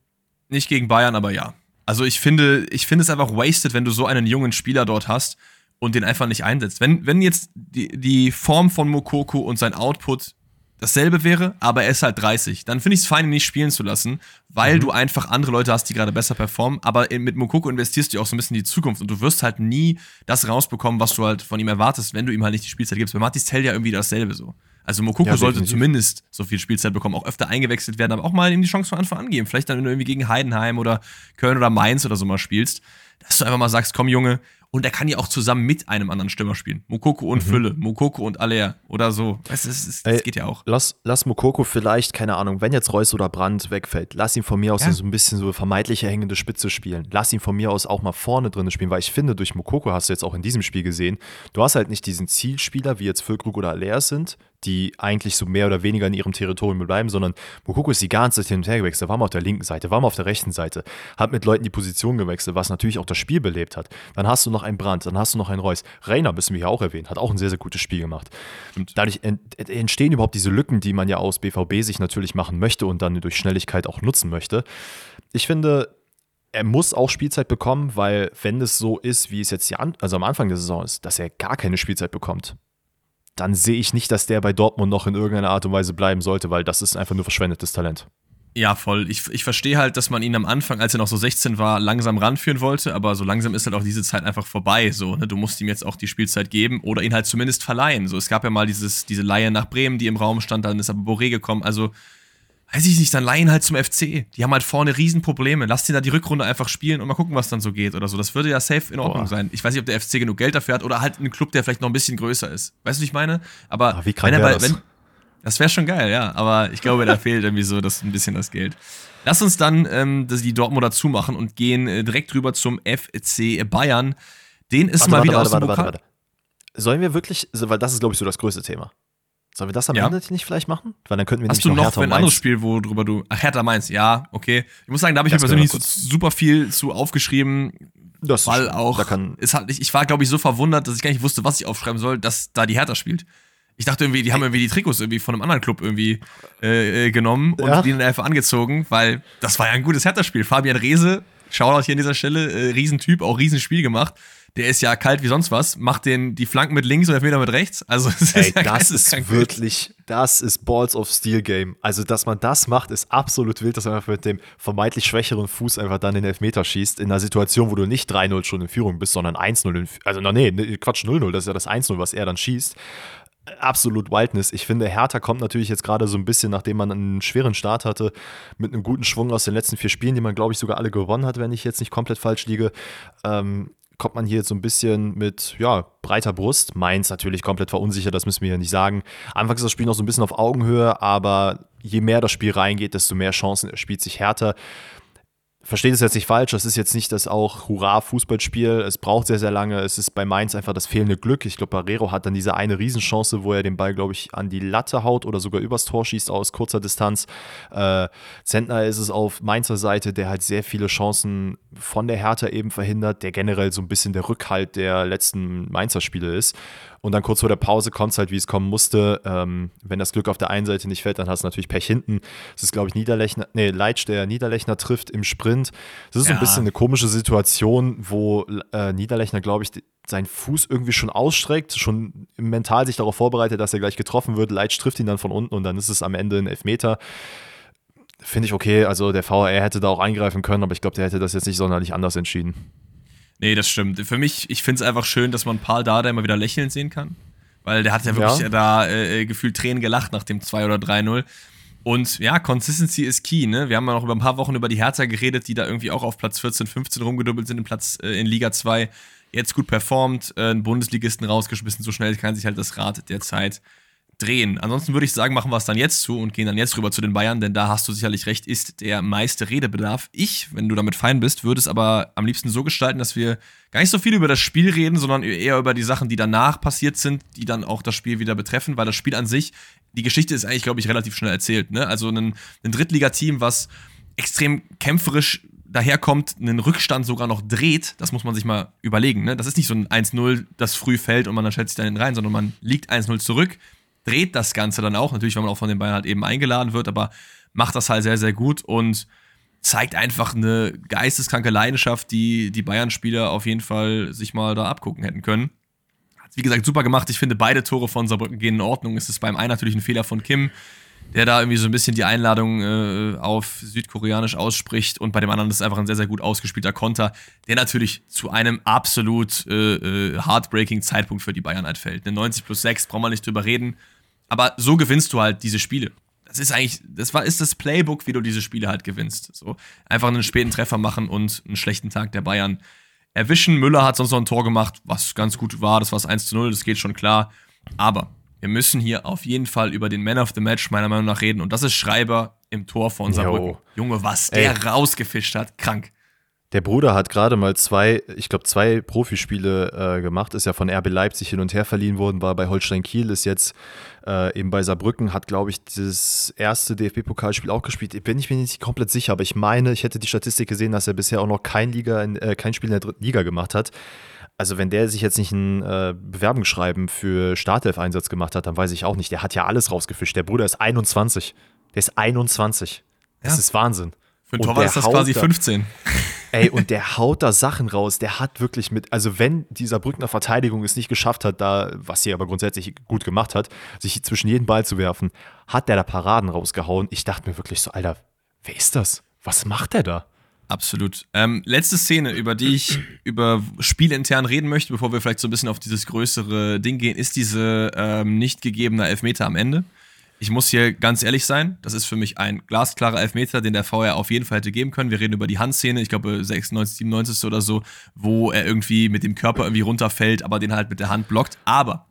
Nicht gegen Bayern, aber ja. Also ich finde, ich finde es einfach wasted, wenn du so einen jungen Spieler dort hast und den einfach nicht einsetzt. Wenn, wenn jetzt die, die Form von Mokoku und sein Output dasselbe wäre, aber er ist halt 30. Dann finde ich es fein, ihn nicht spielen zu lassen, weil mhm. du einfach andere Leute hast, die gerade besser performen. Aber mit Mokoko investierst du auch so ein bisschen in die Zukunft und du wirst halt nie das rausbekommen, was du halt von ihm erwartest, wenn du ihm halt nicht die Spielzeit gibst. Bei Matis Tell ja irgendwie dasselbe so. Also Mokoko ja, sollte zumindest so viel Spielzeit bekommen, auch öfter eingewechselt werden, aber auch mal ihm die Chance von Anfang an geben. Vielleicht dann, wenn du irgendwie gegen Heidenheim oder Köln oder Mainz oder so mal spielst, dass du einfach mal sagst, komm Junge, und er kann ja auch zusammen mit einem anderen Stürmer spielen. Mokoko und mhm. Fülle, Mokoko und Aller oder so. Das, das, das Ey, geht ja auch. Lass, lass Mokoko vielleicht, keine Ahnung, wenn jetzt Reus oder Brandt wegfällt, lass ihn von mir aus ja. so ein bisschen so vermeintliche hängende Spitze spielen. Lass ihn von mir aus auch mal vorne drin spielen, weil ich finde, durch Mokoko hast du jetzt auch in diesem Spiel gesehen, du hast halt nicht diesen Zielspieler, wie jetzt Füllkrug oder Aller sind, die eigentlich so mehr oder weniger in ihrem Territorium bleiben, sondern Mokoko ist die ganze Zeit hin und her gewechselt, war mal auf der linken Seite, war mal auf der rechten Seite, hat mit Leuten die Position gewechselt, was natürlich auch das Spiel belebt hat. Dann hast du noch einen Brandt, dann hast du noch einen Reus. Reiner müssen wir hier auch erwähnen, hat auch ein sehr, sehr gutes Spiel gemacht. Und dadurch entstehen überhaupt diese Lücken, die man ja aus BVB sich natürlich machen möchte und dann durch Schnelligkeit auch nutzen möchte. Ich finde, er muss auch Spielzeit bekommen, weil wenn es so ist, wie es jetzt hier an, also am Anfang der Saison ist, dass er gar keine Spielzeit bekommt, dann sehe ich nicht, dass der bei Dortmund noch in irgendeiner Art und Weise bleiben sollte, weil das ist einfach nur verschwendetes Talent. Ja, voll. Ich, ich verstehe halt, dass man ihn am Anfang, als er noch so 16 war, langsam ranführen wollte, aber so langsam ist halt auch diese Zeit einfach vorbei. So, ne? Du musst ihm jetzt auch die Spielzeit geben oder ihn halt zumindest verleihen. So, es gab ja mal dieses, diese Leihe nach Bremen, die im Raum stand, dann ist aber Boré gekommen. Also weiß ich nicht, dann leihen halt zum FC. Die haben halt vorne Riesenprobleme. Lass die da die Rückrunde einfach spielen und mal gucken, was dann so geht oder so. Das würde ja safe in Ordnung Boah. sein. Ich weiß nicht, ob der FC genug Geld dafür hat oder halt ein Club, der vielleicht noch ein bisschen größer ist. Weißt du, wie ich meine? Aber Ach, wie wenn er bei, das? Wenn, das wäre schon geil, ja. Aber ich glaube, da fehlt irgendwie so das, ein bisschen das Geld. Lass uns dann ähm, die Dortmunder zumachen und gehen äh, direkt rüber zum FC Bayern. Den ist warte, mal wieder warte, aus dem warte, warte, warte. Sollen wir wirklich, weil das ist, glaube ich, so das größte Thema. Sollen wir das am ja. Ende nicht vielleicht machen? Weil dann könnten wir Hast du noch, noch ein anderes Spiel, worüber du. Ach, Hertha Mainz, ja, okay. Ich muss sagen, da habe ich mir persönlich nicht so super viel zu aufgeschrieben. Das weil auch. Da kann ist halt, ich, ich war, glaube ich, so verwundert, dass ich gar nicht wusste, was ich aufschreiben soll, dass da die Hertha spielt. Ich dachte irgendwie, die haben irgendwie die Trikots irgendwie von einem anderen Club irgendwie äh, äh, genommen und ja. die dann einfach angezogen, weil das war ja ein gutes Hertha-Spiel. Fabian Reese, Shoutout hier an dieser Stelle, äh, Riesentyp, auch Riesenspiel gemacht der ist ja kalt wie sonst was, macht den die Flanken mit links und Elfmeter mit rechts. Also das Ey, ist, ja das ist wirklich, das ist Balls of Steel Game. Also, dass man das macht, ist absolut wild, dass man einfach mit dem vermeintlich schwächeren Fuß einfach dann den Elfmeter schießt, in einer Situation, wo du nicht 3-0 schon in Führung bist, sondern 1-0 Also, na, nee, Quatsch, 0-0, das ist ja das 1-0, was er dann schießt absolut Wildness. Ich finde, Hertha kommt natürlich jetzt gerade so ein bisschen, nachdem man einen schweren Start hatte, mit einem guten Schwung aus den letzten vier Spielen, die man, glaube ich, sogar alle gewonnen hat, wenn ich jetzt nicht komplett falsch liege. Ähm, kommt man hier jetzt so ein bisschen mit ja, breiter Brust. Mainz natürlich komplett verunsichert, das müssen wir ja nicht sagen. Anfangs ist das Spiel noch so ein bisschen auf Augenhöhe, aber je mehr das Spiel reingeht, desto mehr Chancen spielt sich härter. Versteht es jetzt nicht falsch, das ist jetzt nicht das auch Hurra-Fußballspiel. Es braucht sehr, sehr lange. Es ist bei Mainz einfach das fehlende Glück. Ich glaube, Barrero hat dann diese eine Riesenchance, wo er den Ball, glaube ich, an die Latte haut oder sogar übers Tor schießt aus kurzer Distanz. Äh, Zentner ist es auf Mainzer Seite, der halt sehr viele Chancen von der Hertha eben verhindert, der generell so ein bisschen der Rückhalt der letzten Mainzer Spiele ist. Und dann kurz vor der Pause kommt es halt, wie es kommen musste. Ähm, wenn das Glück auf der einen Seite nicht fällt, dann hast du natürlich Pech hinten. Es ist, glaube ich, Niederlechner, nee, Leitsch, der Niederlechner trifft im Sprint. Das ist ja. so ein bisschen eine komische Situation, wo äh, Niederlechner, glaube ich, seinen Fuß irgendwie schon ausstreckt, schon mental sich darauf vorbereitet, dass er gleich getroffen wird. Leitsch trifft ihn dann von unten und dann ist es am Ende ein Elfmeter. Finde ich okay. Also der VR hätte da auch eingreifen können, aber ich glaube, der hätte das jetzt nicht sonderlich anders entschieden. Nee, das stimmt. Für mich, ich finde es einfach schön, dass man Paul Dada immer wieder lächeln sehen kann. Weil der hat ja wirklich ja. da äh, äh gefühlt Tränen gelacht nach dem 2 oder 3-0. Und ja, Consistency ist key, ne? Wir haben ja noch über ein paar Wochen über die Hertha geredet, die da irgendwie auch auf Platz 14, 15 rumgedubbelt sind in Platz äh, in Liga 2. Jetzt gut performt, äh, einen Bundesligisten rausgeschmissen, so schnell kann sich halt das Rad der Zeit drehen. Ansonsten würde ich sagen, machen wir es dann jetzt zu und gehen dann jetzt rüber zu den Bayern, denn da hast du sicherlich recht, ist der meiste Redebedarf. Ich, wenn du damit fein bist, würde es aber am liebsten so gestalten, dass wir gar nicht so viel über das Spiel reden, sondern eher über die Sachen, die danach passiert sind, die dann auch das Spiel wieder betreffen, weil das Spiel an sich, die Geschichte ist eigentlich, glaube ich, relativ schnell erzählt. Ne? Also ein, ein Drittligateam, was extrem kämpferisch daherkommt, einen Rückstand sogar noch dreht, das muss man sich mal überlegen. Ne? Das ist nicht so ein 1-0, das früh fällt und man dann stellt sich dann rein, sondern man liegt 1-0 zurück, dreht das Ganze dann auch, natürlich, weil man auch von den Bayern halt eben eingeladen wird, aber macht das halt sehr, sehr gut und zeigt einfach eine geisteskranke Leidenschaft, die die Bayern-Spieler auf jeden Fall sich mal da abgucken hätten können. Hat, wie gesagt, super gemacht. Ich finde, beide Tore von Saarbrücken gehen in Ordnung. Es ist beim einen natürlich ein Fehler von Kim, der da irgendwie so ein bisschen die Einladung äh, auf Südkoreanisch ausspricht und bei dem anderen ist es einfach ein sehr, sehr gut ausgespielter Konter, der natürlich zu einem absolut äh, äh, heartbreaking Zeitpunkt für die Bayern halt fällt. Eine 90 plus 6, brauchen wir nicht drüber reden. Aber so gewinnst du halt diese Spiele. Das ist eigentlich, das war, ist das Playbook, wie du diese Spiele halt gewinnst. So, einfach einen späten Treffer machen und einen schlechten Tag der Bayern erwischen. Müller hat sonst noch ein Tor gemacht, was ganz gut war. Das war das 1 zu 0, das geht schon klar. Aber wir müssen hier auf jeden Fall über den Man of the Match meiner Meinung nach reden. Und das ist Schreiber im Tor von Saarbrücken. Junge, was der Ey. rausgefischt hat, krank. Der Bruder hat gerade mal zwei, ich glaube, zwei Profispiele äh, gemacht, ist ja von RB Leipzig hin und her verliehen worden, war bei Holstein Kiel, ist jetzt äh, eben bei Saarbrücken, hat, glaube ich, das erste DFB-Pokalspiel auch gespielt. Bin ich mir nicht komplett sicher, aber ich meine, ich hätte die Statistik gesehen, dass er bisher auch noch kein, Liga in, äh, kein Spiel in der dritten Liga gemacht hat. Also, wenn der sich jetzt nicht ein äh, Bewerbungsschreiben für Startelf-Einsatz gemacht hat, dann weiß ich auch nicht. Der hat ja alles rausgefischt. Der Bruder ist 21. Der ist 21. Das ja. ist Wahnsinn. Für einen Torwart ist das quasi 15. Ey, und der haut da Sachen raus. Der hat wirklich mit, also wenn dieser Brückner Verteidigung es nicht geschafft hat, da, was sie aber grundsätzlich gut gemacht hat, sich zwischen jeden Ball zu werfen, hat der da Paraden rausgehauen. Ich dachte mir wirklich so, Alter, wer ist das? Was macht der da? Absolut. Ähm, letzte Szene, über die ich über spielintern reden möchte, bevor wir vielleicht so ein bisschen auf dieses größere Ding gehen, ist diese ähm, nicht gegebene Elfmeter am Ende ich muss hier ganz ehrlich sein, das ist für mich ein glasklarer Elfmeter, den der VR auf jeden Fall hätte geben können. Wir reden über die Handszene, ich glaube 96, 97 oder so, wo er irgendwie mit dem Körper irgendwie runterfällt, aber den halt mit der Hand blockt. Aber,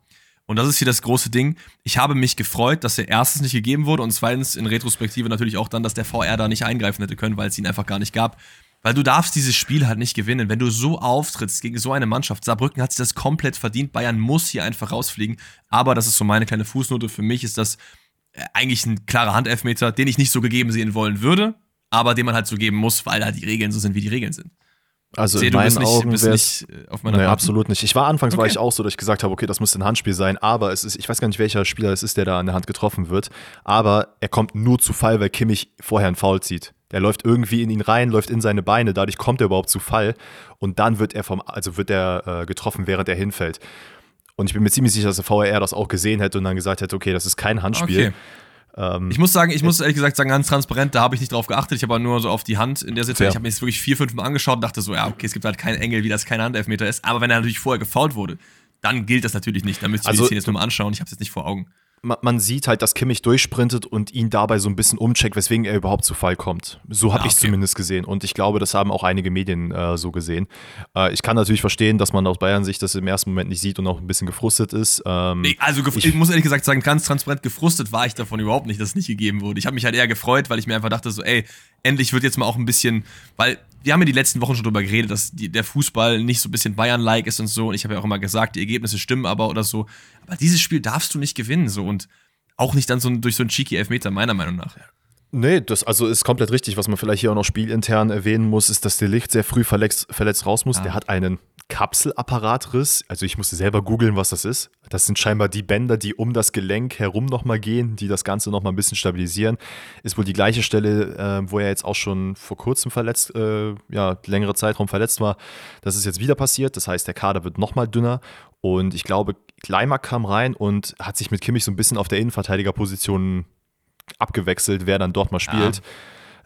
und das ist hier das große Ding, ich habe mich gefreut, dass er erstens nicht gegeben wurde und zweitens in Retrospektive natürlich auch dann, dass der VR da nicht eingreifen hätte können, weil es ihn einfach gar nicht gab. Weil du darfst dieses Spiel halt nicht gewinnen. Wenn du so auftrittst gegen so eine Mannschaft, Saarbrücken hat sich das komplett verdient. Bayern muss hier einfach rausfliegen. Aber das ist so meine kleine Fußnote. Für mich ist das äh, eigentlich ein klarer Handelfmeter, den ich nicht so gegeben sehen wollen würde, aber den man halt so geben muss, weil da die Regeln so sind, wie die Regeln sind. Also Sehe, in meinen nicht, Augen bist nicht äh, auf meiner nee, absolut nicht. Ich war anfangs okay. war ich auch so, dass ich gesagt habe, okay, das muss ein Handspiel sein, aber es ist, ich weiß gar nicht, welcher Spieler es ist, der da an der Hand getroffen wird, aber er kommt nur zu Fall, weil Kimmich vorher einen Foul zieht. Der läuft irgendwie in ihn rein, läuft in seine Beine, dadurch kommt er überhaupt zu Fall und dann wird er vom, also wird er äh, getroffen, während er hinfällt. Und ich bin mir ziemlich sicher, dass der VR das auch gesehen hätte und dann gesagt hätte, okay, das ist kein Handspiel. Okay. Ähm, ich muss sagen, ich muss ehrlich gesagt sagen, ganz transparent, da habe ich nicht drauf geachtet. Ich habe nur so auf die Hand in der Situation. Ja. Ich habe mir das wirklich vier, fünf Mal angeschaut und dachte so, ja, okay, es gibt halt keinen Engel, wie das kein Handelfmeter ist. Aber wenn er natürlich vorher gefault wurde, dann gilt das natürlich nicht. Dann müsst ihr also, die Szene jetzt nur mal anschauen. Ich habe es jetzt nicht vor Augen. Man sieht halt, dass Kimmich durchsprintet und ihn dabei so ein bisschen umcheckt, weswegen er überhaupt zu Fall kommt. So habe ah, ich okay. zumindest gesehen. Und ich glaube, das haben auch einige Medien äh, so gesehen. Äh, ich kann natürlich verstehen, dass man aus Bayern sich das im ersten Moment nicht sieht und auch ein bisschen gefrustet ist. Ähm, nee, also ich, ich, muss ehrlich gesagt sagen, ganz transparent gefrustet war ich davon überhaupt nicht, dass es nicht gegeben wurde. Ich habe mich halt eher gefreut, weil ich mir einfach dachte, so, ey, endlich wird jetzt mal auch ein bisschen, weil wir haben ja die letzten Wochen schon drüber geredet, dass die, der Fußball nicht so ein bisschen Bayern-like ist und so. Und ich habe ja auch immer gesagt, die Ergebnisse stimmen aber oder so. Aber dieses Spiel darfst du nicht gewinnen. So. Und auch nicht dann so durch so einen cheeky Elfmeter, meiner Meinung nach. Nee, das also ist komplett richtig. Was man vielleicht hier auch noch spielintern erwähnen muss, ist, dass der Licht sehr früh verletzt, verletzt raus muss. Ja. Der hat einen Kapselappaраtriss. Also ich musste selber googeln, was das ist. Das sind scheinbar die Bänder, die um das Gelenk herum nochmal gehen, die das Ganze nochmal ein bisschen stabilisieren. Ist wohl die gleiche Stelle, äh, wo er jetzt auch schon vor kurzem verletzt, äh, ja, längere Zeitraum verletzt war. Das ist jetzt wieder passiert. Das heißt, der Kader wird nochmal dünner. Und ich glaube, Kleimer kam rein und hat sich mit Kimmich so ein bisschen auf der Innenverteidigerposition abgewechselt, wer dann dort mal spielt. Ja.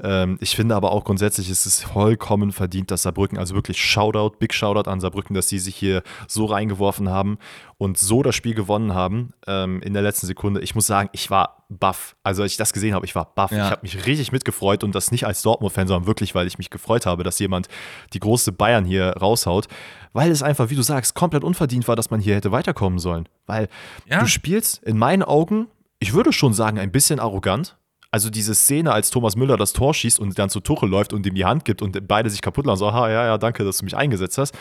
Ähm, ich finde aber auch grundsätzlich ist es vollkommen verdient, dass Saarbrücken, also wirklich Shoutout, Big Shoutout an Saarbrücken, dass sie sich hier so reingeworfen haben und so das Spiel gewonnen haben ähm, in der letzten Sekunde. Ich muss sagen, ich war baff. Also als ich das gesehen habe, ich war baff. Ja. Ich habe mich richtig mitgefreut und das nicht als Dortmund-Fan, sondern wirklich, weil ich mich gefreut habe, dass jemand die große Bayern hier raushaut. Weil es einfach, wie du sagst, komplett unverdient war, dass man hier hätte weiterkommen sollen. Weil ja. du spielst in meinen Augen, ich würde schon sagen, ein bisschen arrogant also diese Szene, als Thomas Müller das Tor schießt und dann zu Tuchel läuft und ihm die Hand gibt und beide sich kaputt lassen, so, aha, ja, ja, danke, dass du mich eingesetzt hast.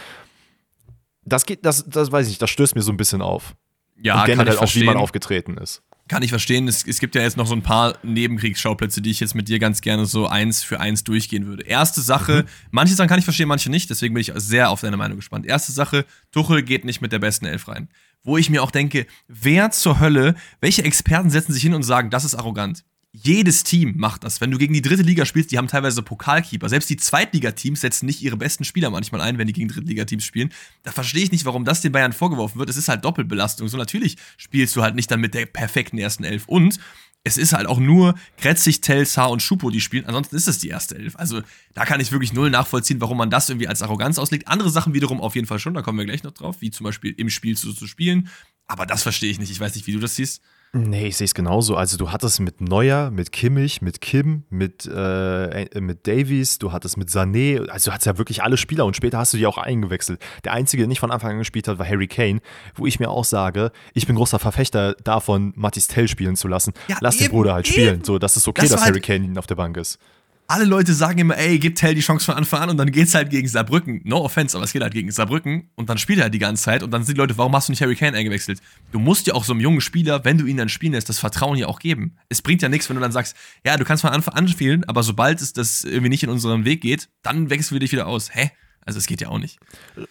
Das geht, das, das weiß ich nicht, das stößt mir so ein bisschen auf. Ja, und generell auch, wie man aufgetreten ist. Kann ich verstehen. Es, es, gibt ja jetzt noch so ein paar Nebenkriegsschauplätze, die ich jetzt mit dir ganz gerne so eins für eins durchgehen würde. Erste Sache, mhm. manche Sachen kann ich verstehen, manche nicht, deswegen bin ich sehr auf deine Meinung gespannt. Erste Sache, Tuchel geht nicht mit der besten Elf rein. Wo ich mir auch denke, wer zur Hölle, welche Experten setzen sich hin und sagen, das ist arrogant? jedes Team macht das. Wenn du gegen die dritte Liga spielst, die haben teilweise Pokalkeeper. Selbst die Zweitligateams setzen nicht ihre besten Spieler manchmal ein, wenn die gegen Drittligateams spielen. Da verstehe ich nicht, warum das den Bayern vorgeworfen wird. Es ist halt Doppelbelastung. So natürlich spielst du halt nicht dann mit der perfekten ersten Elf. Und es ist halt auch nur Kretzig, Tell, Saar und Schupo, die spielen. Ansonsten ist es die erste Elf. Also da kann ich wirklich null nachvollziehen, warum man das irgendwie als Arroganz auslegt. Andere Sachen wiederum auf jeden Fall schon, da kommen wir gleich noch drauf, wie zum Beispiel im Spiel zu, zu spielen. Aber das verstehe ich nicht. Ich weiß nicht, wie du das siehst. Nee, ich sehe es genauso. Also du hattest mit Neuer, mit Kimmich, mit Kim, mit, äh, mit Davies, du hattest mit Sané, also du hattest ja wirklich alle Spieler und später hast du die auch eingewechselt. Der Einzige, der nicht von Anfang an gespielt hat, war Harry Kane, wo ich mir auch sage, ich bin großer Verfechter davon, Matis Tell spielen zu lassen. Ja, Lass eben, den Bruder halt eben. spielen. So, das ist okay, das dass Harry halt Kane auf der Bank ist alle Leute sagen immer, ey, gib Tell die Chance von Anfang an und dann geht's halt gegen Saarbrücken. No offense, aber es geht halt gegen Saarbrücken und dann spielt er halt die ganze Zeit und dann sind die Leute, warum hast du nicht Harry Kane eingewechselt? Du musst ja auch so einem jungen Spieler, wenn du ihn dann spielen lässt, das Vertrauen ja auch geben. Es bringt ja nichts, wenn du dann sagst, ja, du kannst von Anfang an spielen, aber sobald es das irgendwie nicht in unseren Weg geht, dann wechseln wir dich wieder aus. Hä? Also es geht ja auch nicht.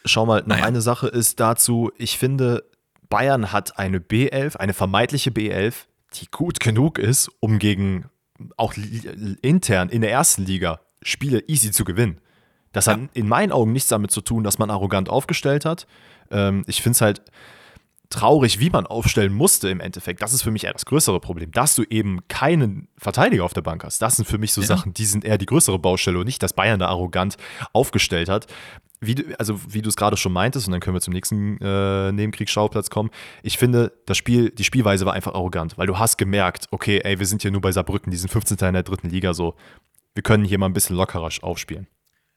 Schau mal, noch naja. eine Sache ist dazu, ich finde, Bayern hat eine B11, eine vermeintliche B11, die gut genug ist, um gegen auch intern in der ersten Liga Spiele easy zu gewinnen. Das ja. hat in meinen Augen nichts damit zu tun, dass man arrogant aufgestellt hat. Ähm, ich finde es halt traurig, wie man aufstellen musste im Endeffekt. Das ist für mich eher das größere Problem, dass du eben keinen Verteidiger auf der Bank hast. Das sind für mich so ja. Sachen, die sind eher die größere Baustelle und nicht, dass Bayern da arrogant aufgestellt hat. Wie du, also wie du es gerade schon meintest, und dann können wir zum nächsten äh, Nebenkriegsschauplatz kommen. Ich finde, das Spiel, die Spielweise war einfach arrogant, weil du hast gemerkt, okay, ey, wir sind hier nur bei Saarbrücken, die sind 15. in der dritten Liga so wir können hier mal ein bisschen lockerer aufspielen.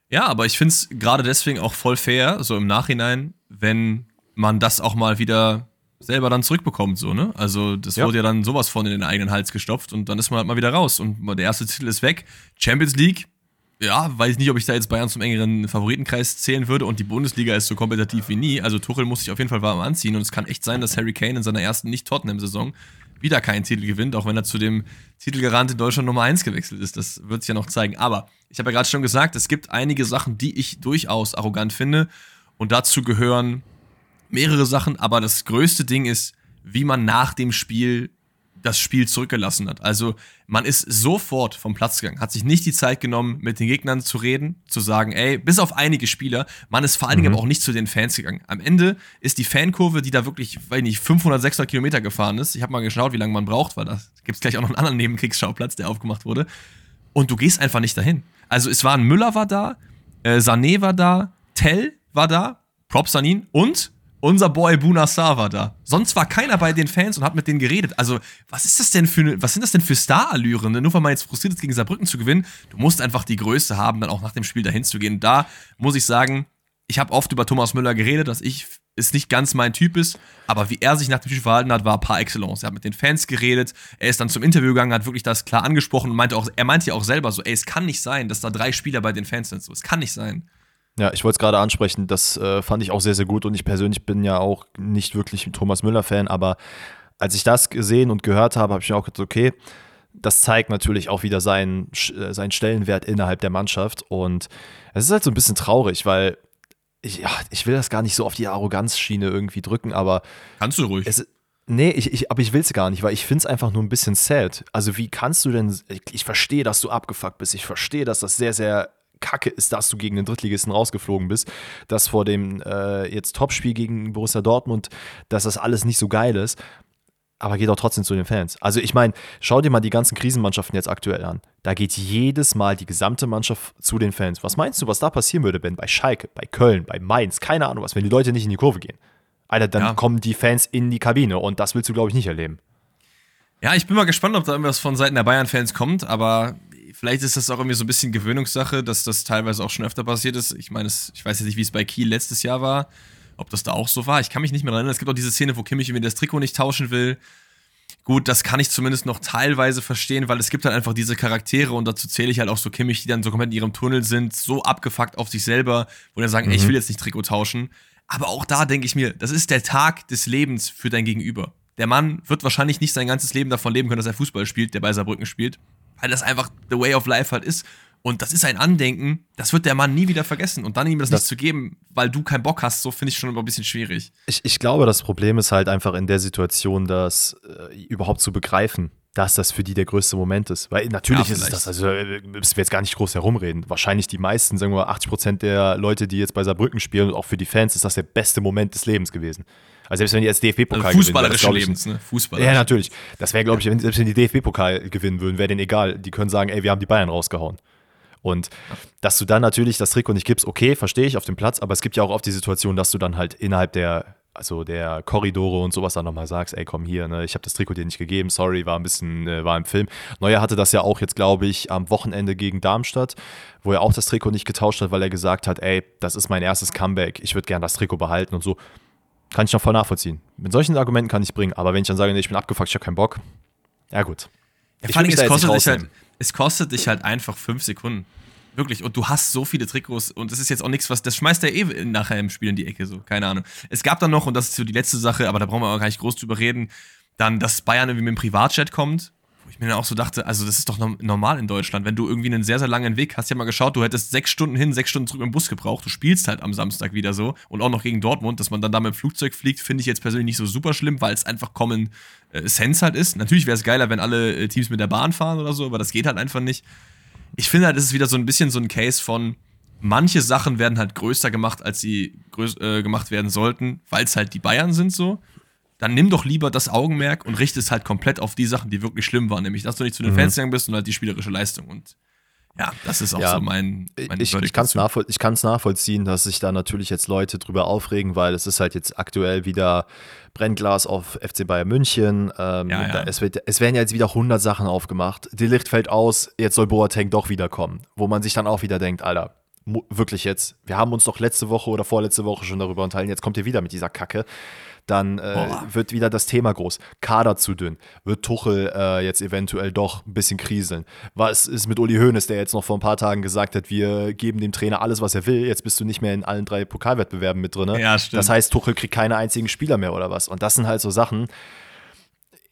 Ja, aber ich finde es gerade deswegen auch voll fair, so im Nachhinein, wenn man das auch mal wieder selber dann zurückbekommt, so, ne? Also, das ja. wurde ja dann sowas von in den eigenen Hals gestopft und dann ist man halt mal wieder raus und der erste Titel ist weg. Champions League, ja, weiß ich nicht, ob ich da jetzt Bayern zum engeren Favoritenkreis zählen würde und die Bundesliga ist so kompetitiv wie nie. Also, Tuchel muss sich auf jeden Fall warm anziehen und es kann echt sein, dass Harry Kane in seiner ersten Nicht-Tottenham-Saison wieder keinen Titel gewinnt, auch wenn er zu dem Titelgarant in Deutschland Nummer 1 gewechselt ist. Das wird sich ja noch zeigen. Aber ich habe ja gerade schon gesagt, es gibt einige Sachen, die ich durchaus arrogant finde. Und dazu gehören mehrere Sachen. Aber das größte Ding ist, wie man nach dem Spiel das Spiel zurückgelassen hat. Also man ist sofort vom Platz gegangen, hat sich nicht die Zeit genommen, mit den Gegnern zu reden, zu sagen, ey, bis auf einige Spieler, man ist vor allen Dingen mhm. aber auch nicht zu den Fans gegangen. Am Ende ist die Fankurve, die da wirklich, weiß nicht, 500, 600 Kilometer gefahren ist, ich habe mal geschaut, wie lange man braucht, weil da gibt es gleich auch noch einen anderen Nebenkriegsschauplatz, der aufgemacht wurde, und du gehst einfach nicht dahin. Also es waren Müller war da, äh, Sané war da, Tell war da, Props an ihn und unser Boy Bunassar war da. Sonst war keiner bei den Fans und hat mit denen geredet. Also, was ist das denn für was sind das denn für Star-Allüren? Nur weil man jetzt frustriert ist, gegen Saarbrücken zu gewinnen, du musst einfach die Größe haben, dann auch nach dem Spiel dahin zu gehen. Da muss ich sagen, ich habe oft über Thomas Müller geredet, dass ich es nicht ganz mein Typ ist, aber wie er sich nach dem Spiel verhalten hat, war par excellence. Er hat mit den Fans geredet, er ist dann zum Interview gegangen, hat wirklich das klar angesprochen und meinte auch, er meinte ja auch selber so, ey, es kann nicht sein, dass da drei Spieler bei den Fans sind. So, es kann nicht sein. Ja, ich wollte es gerade ansprechen, das äh, fand ich auch sehr, sehr gut und ich persönlich bin ja auch nicht wirklich ein Thomas Müller-Fan, aber als ich das gesehen und gehört habe, habe ich mir auch gedacht, okay, das zeigt natürlich auch wieder seinen, äh, seinen Stellenwert innerhalb der Mannschaft und es ist halt so ein bisschen traurig, weil ich, ja, ich will das gar nicht so auf die Arroganzschiene irgendwie drücken, aber. Kannst du ruhig. Es, nee, ich, ich, aber ich will es gar nicht, weil ich finde es einfach nur ein bisschen sad. Also, wie kannst du denn. Ich, ich verstehe, dass du abgefuckt bist. Ich verstehe, dass das sehr, sehr kacke ist, dass du gegen den Drittligisten rausgeflogen bist, dass vor dem äh, jetzt Topspiel gegen Borussia Dortmund, dass das alles nicht so geil ist aber geht auch trotzdem zu den Fans. Also ich meine, schau dir mal die ganzen Krisenmannschaften jetzt aktuell an. Da geht jedes Mal die gesamte Mannschaft zu den Fans. Was meinst du, was da passieren würde, wenn bei Schalke, bei Köln, bei Mainz, keine Ahnung was, wenn die Leute nicht in die Kurve gehen? Alter, dann ja. kommen die Fans in die Kabine und das willst du, glaube ich, nicht erleben. Ja, ich bin mal gespannt, ob da irgendwas von Seiten der Bayern-Fans kommt, aber vielleicht ist das auch irgendwie so ein bisschen Gewöhnungssache, dass das teilweise auch schon öfter passiert ist. Ich meine, ich weiß jetzt nicht, wie es bei Kiel letztes Jahr war ob das da auch so war. Ich kann mich nicht mehr erinnern. Es gibt auch diese Szene, wo Kimmich irgendwie das Trikot nicht tauschen will. Gut, das kann ich zumindest noch teilweise verstehen, weil es gibt halt einfach diese Charaktere und dazu zähle ich halt auch so Kimmich, die dann so komplett in ihrem Tunnel sind, so abgefuckt auf sich selber, wo dann sagen, mhm. ey, ich mhm. will jetzt nicht Trikot tauschen. Aber auch da denke ich mir, das ist der Tag des Lebens für dein Gegenüber. Der Mann wird wahrscheinlich nicht sein ganzes Leben davon leben können, dass er Fußball spielt, der bei Saarbrücken spielt, weil das einfach the way of life halt ist. Und das ist ein Andenken, das wird der Mann nie wieder vergessen. Und dann ihm das, das nicht zu geben, weil du keinen Bock hast, so finde ich schon immer ein bisschen schwierig. Ich, ich glaube, das Problem ist halt einfach in der Situation, das äh, überhaupt zu begreifen, dass das für die der größte Moment ist. Weil natürlich ja, ist es das, also äh, müssen wir jetzt gar nicht groß herumreden. Wahrscheinlich die meisten, sagen wir mal 80 Prozent der Leute, die jetzt bei Saarbrücken spielen und auch für die Fans, ist das der beste Moment des Lebens gewesen. Also selbst wenn die jetzt DFB-Pokal also Fußballerische gewinnen, Lebens, ne? Fußballerisch. Ja, natürlich. Das wäre, glaube ich, wenn, selbst wenn die DFB-Pokal gewinnen würden, wäre denen egal. Die können sagen, ey, wir haben die Bayern rausgehauen. Und dass du dann natürlich das Trikot nicht gibst, okay, verstehe ich auf dem Platz, aber es gibt ja auch oft die Situation, dass du dann halt innerhalb der, also der Korridore und sowas dann nochmal sagst, ey, komm hier, ne, ich habe das Trikot dir nicht gegeben, sorry, war ein bisschen, äh, war im Film. Neuer hatte das ja auch jetzt, glaube ich, am Wochenende gegen Darmstadt, wo er auch das Trikot nicht getauscht hat, weil er gesagt hat, ey, das ist mein erstes Comeback, ich würde gerne das Trikot behalten und so. Kann ich noch voll nachvollziehen. Mit solchen Argumenten kann ich bringen, aber wenn ich dann sage, nee, ich bin abgefuckt, ich habe keinen Bock, ja gut. Ja, vor allem, es kostet, dich halt, es kostet dich halt einfach fünf Sekunden. Wirklich. Und du hast so viele Trikots und das ist jetzt auch nichts, was, das schmeißt er eh nachher im Spiel in die Ecke, so. Keine Ahnung. Es gab dann noch, und das ist so die letzte Sache, aber da brauchen wir auch gar nicht groß drüber reden, dann, dass Bayern irgendwie mit dem Privatjet kommt, wo ich mir dann auch so dachte, also das ist doch normal in Deutschland, wenn du irgendwie einen sehr, sehr langen Weg hast. Ja mal geschaut, du hättest sechs Stunden hin, sechs Stunden zurück im Bus gebraucht. Du spielst halt am Samstag wieder so und auch noch gegen Dortmund, dass man dann da mit dem Flugzeug fliegt, finde ich jetzt persönlich nicht so super schlimm, weil es einfach Common äh, Sense halt ist. Natürlich wäre es geiler, wenn alle äh, Teams mit der Bahn fahren oder so, aber das geht halt einfach nicht ich finde halt, es ist wieder so ein bisschen so ein Case von, manche Sachen werden halt größer gemacht, als sie größ, äh, gemacht werden sollten, weil es halt die Bayern sind so. Dann nimm doch lieber das Augenmerk und richte es halt komplett auf die Sachen, die wirklich schlimm waren, nämlich dass du nicht zu den mhm. Fans gegangen bist und halt die spielerische Leistung. Und ja, das ist auch ja, so mein, mein Ich, ich kann es nachvoll nachvollziehen, dass sich da natürlich jetzt Leute drüber aufregen, weil es ist halt jetzt aktuell wieder Brennglas auf FC Bayern München. Ähm, ja, ja. es, wird, es werden ja jetzt wieder 100 Sachen aufgemacht. Die Licht fällt aus, jetzt soll Boateng doch wiederkommen. Wo man sich dann auch wieder denkt, Alter, wirklich jetzt, wir haben uns doch letzte Woche oder vorletzte Woche schon darüber unterhalten, jetzt kommt ihr wieder mit dieser Kacke dann äh, wird wieder das Thema groß. Kader zu dünn. Wird Tuchel äh, jetzt eventuell doch ein bisschen kriseln. Was ist mit Uli Hoeneß, der jetzt noch vor ein paar Tagen gesagt hat, wir geben dem Trainer alles, was er will. Jetzt bist du nicht mehr in allen drei Pokalwettbewerben mit drin. Ja, stimmt. Das heißt, Tuchel kriegt keine einzigen Spieler mehr oder was. Und das sind halt so Sachen.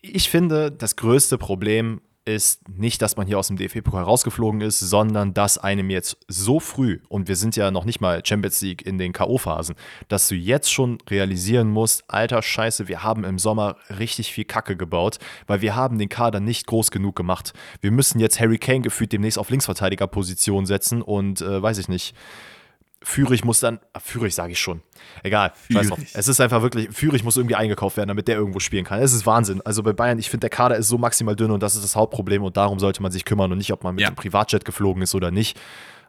Ich finde, das größte Problem ist nicht, dass man hier aus dem DFB-Pokal rausgeflogen ist, sondern dass einem jetzt so früh, und wir sind ja noch nicht mal Champions League in den K.O.-Phasen, dass du jetzt schon realisieren musst, alter Scheiße, wir haben im Sommer richtig viel Kacke gebaut, weil wir haben den Kader nicht groß genug gemacht. Wir müssen jetzt Harry Kane gefühlt demnächst auf Linksverteidigerposition setzen und äh, weiß ich nicht Führig muss dann, ah, Führig sage ich schon, egal, scheiß drauf. Es ist einfach wirklich, Führig muss irgendwie eingekauft werden, damit der irgendwo spielen kann. Es ist Wahnsinn. Also bei Bayern, ich finde, der Kader ist so maximal dünn und das ist das Hauptproblem und darum sollte man sich kümmern und nicht, ob man mit ja. dem Privatjet geflogen ist oder nicht.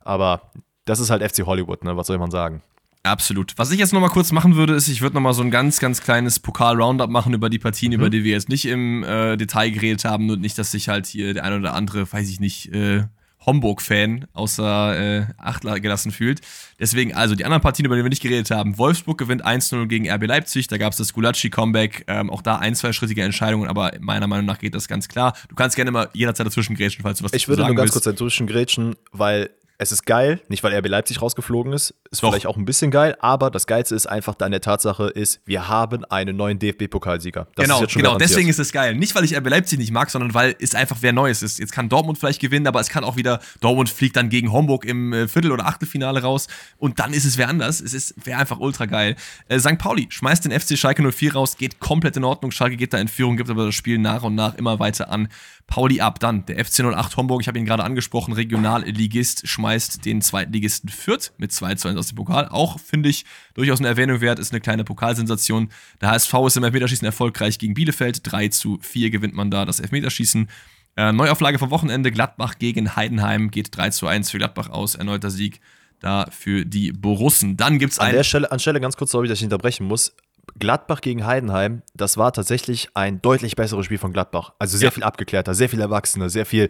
Aber das ist halt FC Hollywood, ne? Was soll man sagen? Absolut. Was ich jetzt noch mal kurz machen würde, ist, ich würde noch mal so ein ganz, ganz kleines Pokal-Roundup machen über die Partien, mhm. über die wir jetzt nicht im äh, Detail geredet haben und nicht, dass sich halt hier der eine oder andere, weiß ich nicht, äh, Homburg-Fan außer äh, Acht gelassen fühlt. Deswegen, also die anderen Partien, über die wir nicht geredet haben. Wolfsburg gewinnt 1-0 gegen RB Leipzig. Da gab es das Gulacsi-Comeback. Ähm, auch da ein, zwei schrittige Entscheidungen, aber meiner Meinung nach geht das ganz klar. Du kannst gerne mal jederzeit dazwischen grätschen, falls du was Ich würde nur ganz willst. kurz dazwischen grätschen, weil es ist geil, nicht weil RB Leipzig rausgeflogen ist, ist Doch. vielleicht auch ein bisschen geil, aber das Geilste ist einfach dann der Tatsache ist, wir haben einen neuen DFB-Pokalsieger. Genau, genau, garantiert. deswegen ist es geil. Nicht, weil ich RB Leipzig nicht mag, sondern weil es einfach wer Neues ist. Jetzt kann Dortmund vielleicht gewinnen, aber es kann auch wieder, Dortmund fliegt dann gegen Homburg im äh, Viertel- oder Achtelfinale raus und dann ist es wer anders. Es ist wäre einfach ultra geil. Äh, St. Pauli schmeißt den FC Schalke 04 raus, geht komplett in Ordnung. Schalke geht da in Führung, gibt aber das Spiel nach und nach immer weiter an Pauli ab. Dann der FC 08 Homburg, ich habe ihn gerade angesprochen, Regionalligist, schmeißt den Zweitligisten Fürth mit 2 zu 1 aus dem Pokal. Auch finde ich durchaus eine Erwähnung wert, ist eine kleine Pokalsensation. Der HSV ist im Elfmeterschießen erfolgreich gegen Bielefeld. 3 zu 4 gewinnt man da das Elfmeterschießen. Äh, Neuauflage vom Wochenende, Gladbach gegen Heidenheim, geht 3 zu 1 für Gladbach aus, erneuter Sieg da für die Borussen. Dann gibt es An der Stelle, anstelle ganz kurz, sorry, dass ich unterbrechen muss. Gladbach gegen Heidenheim, das war tatsächlich ein deutlich besseres Spiel von Gladbach. Also sehr ja. viel abgeklärter, sehr viel erwachsener, sehr viel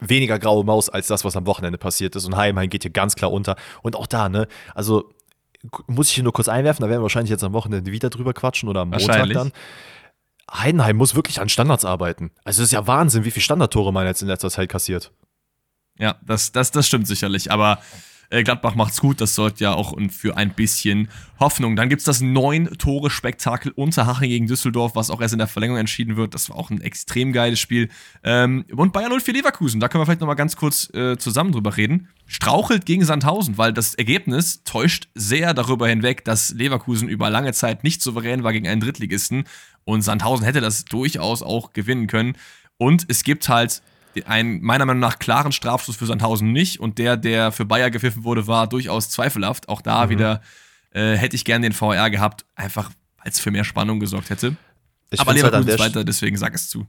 weniger graue Maus als das, was am Wochenende passiert ist. Und Heidenheim geht hier ganz klar unter. Und auch da, ne, also muss ich hier nur kurz einwerfen, da werden wir wahrscheinlich jetzt am Wochenende wieder drüber quatschen oder am Montag dann. Heidenheim muss wirklich an Standards arbeiten. Also es ist ja Wahnsinn, wie viele Standardtore man jetzt in letzter Zeit kassiert. Ja, das, das, das stimmt sicherlich. Aber äh, Gladbach macht's gut, das sorgt ja auch für ein bisschen Hoffnung. Dann gibt's das neun-Tore-Spektakel Unterhaching gegen Düsseldorf, was auch erst in der Verlängerung entschieden wird. Das war auch ein extrem geiles Spiel. Ähm, und Bayern 04 Leverkusen, da können wir vielleicht nochmal ganz kurz äh, zusammen drüber reden. Strauchelt gegen Sandhausen, weil das Ergebnis täuscht sehr darüber hinweg, dass Leverkusen über lange Zeit nicht souverän war gegen einen Drittligisten. Und Sandhausen hätte das durchaus auch gewinnen können. Und es gibt halt einen meiner Meinung nach klaren Strafstoß für Sandhausen nicht und der, der für Bayer gepfiffen wurde, war durchaus zweifelhaft. Auch da mhm. wieder äh, hätte ich gern den VR gehabt, einfach weil es für mehr Spannung gesorgt hätte. Ich Aber Leverkusen halt weiter, deswegen sag es zu.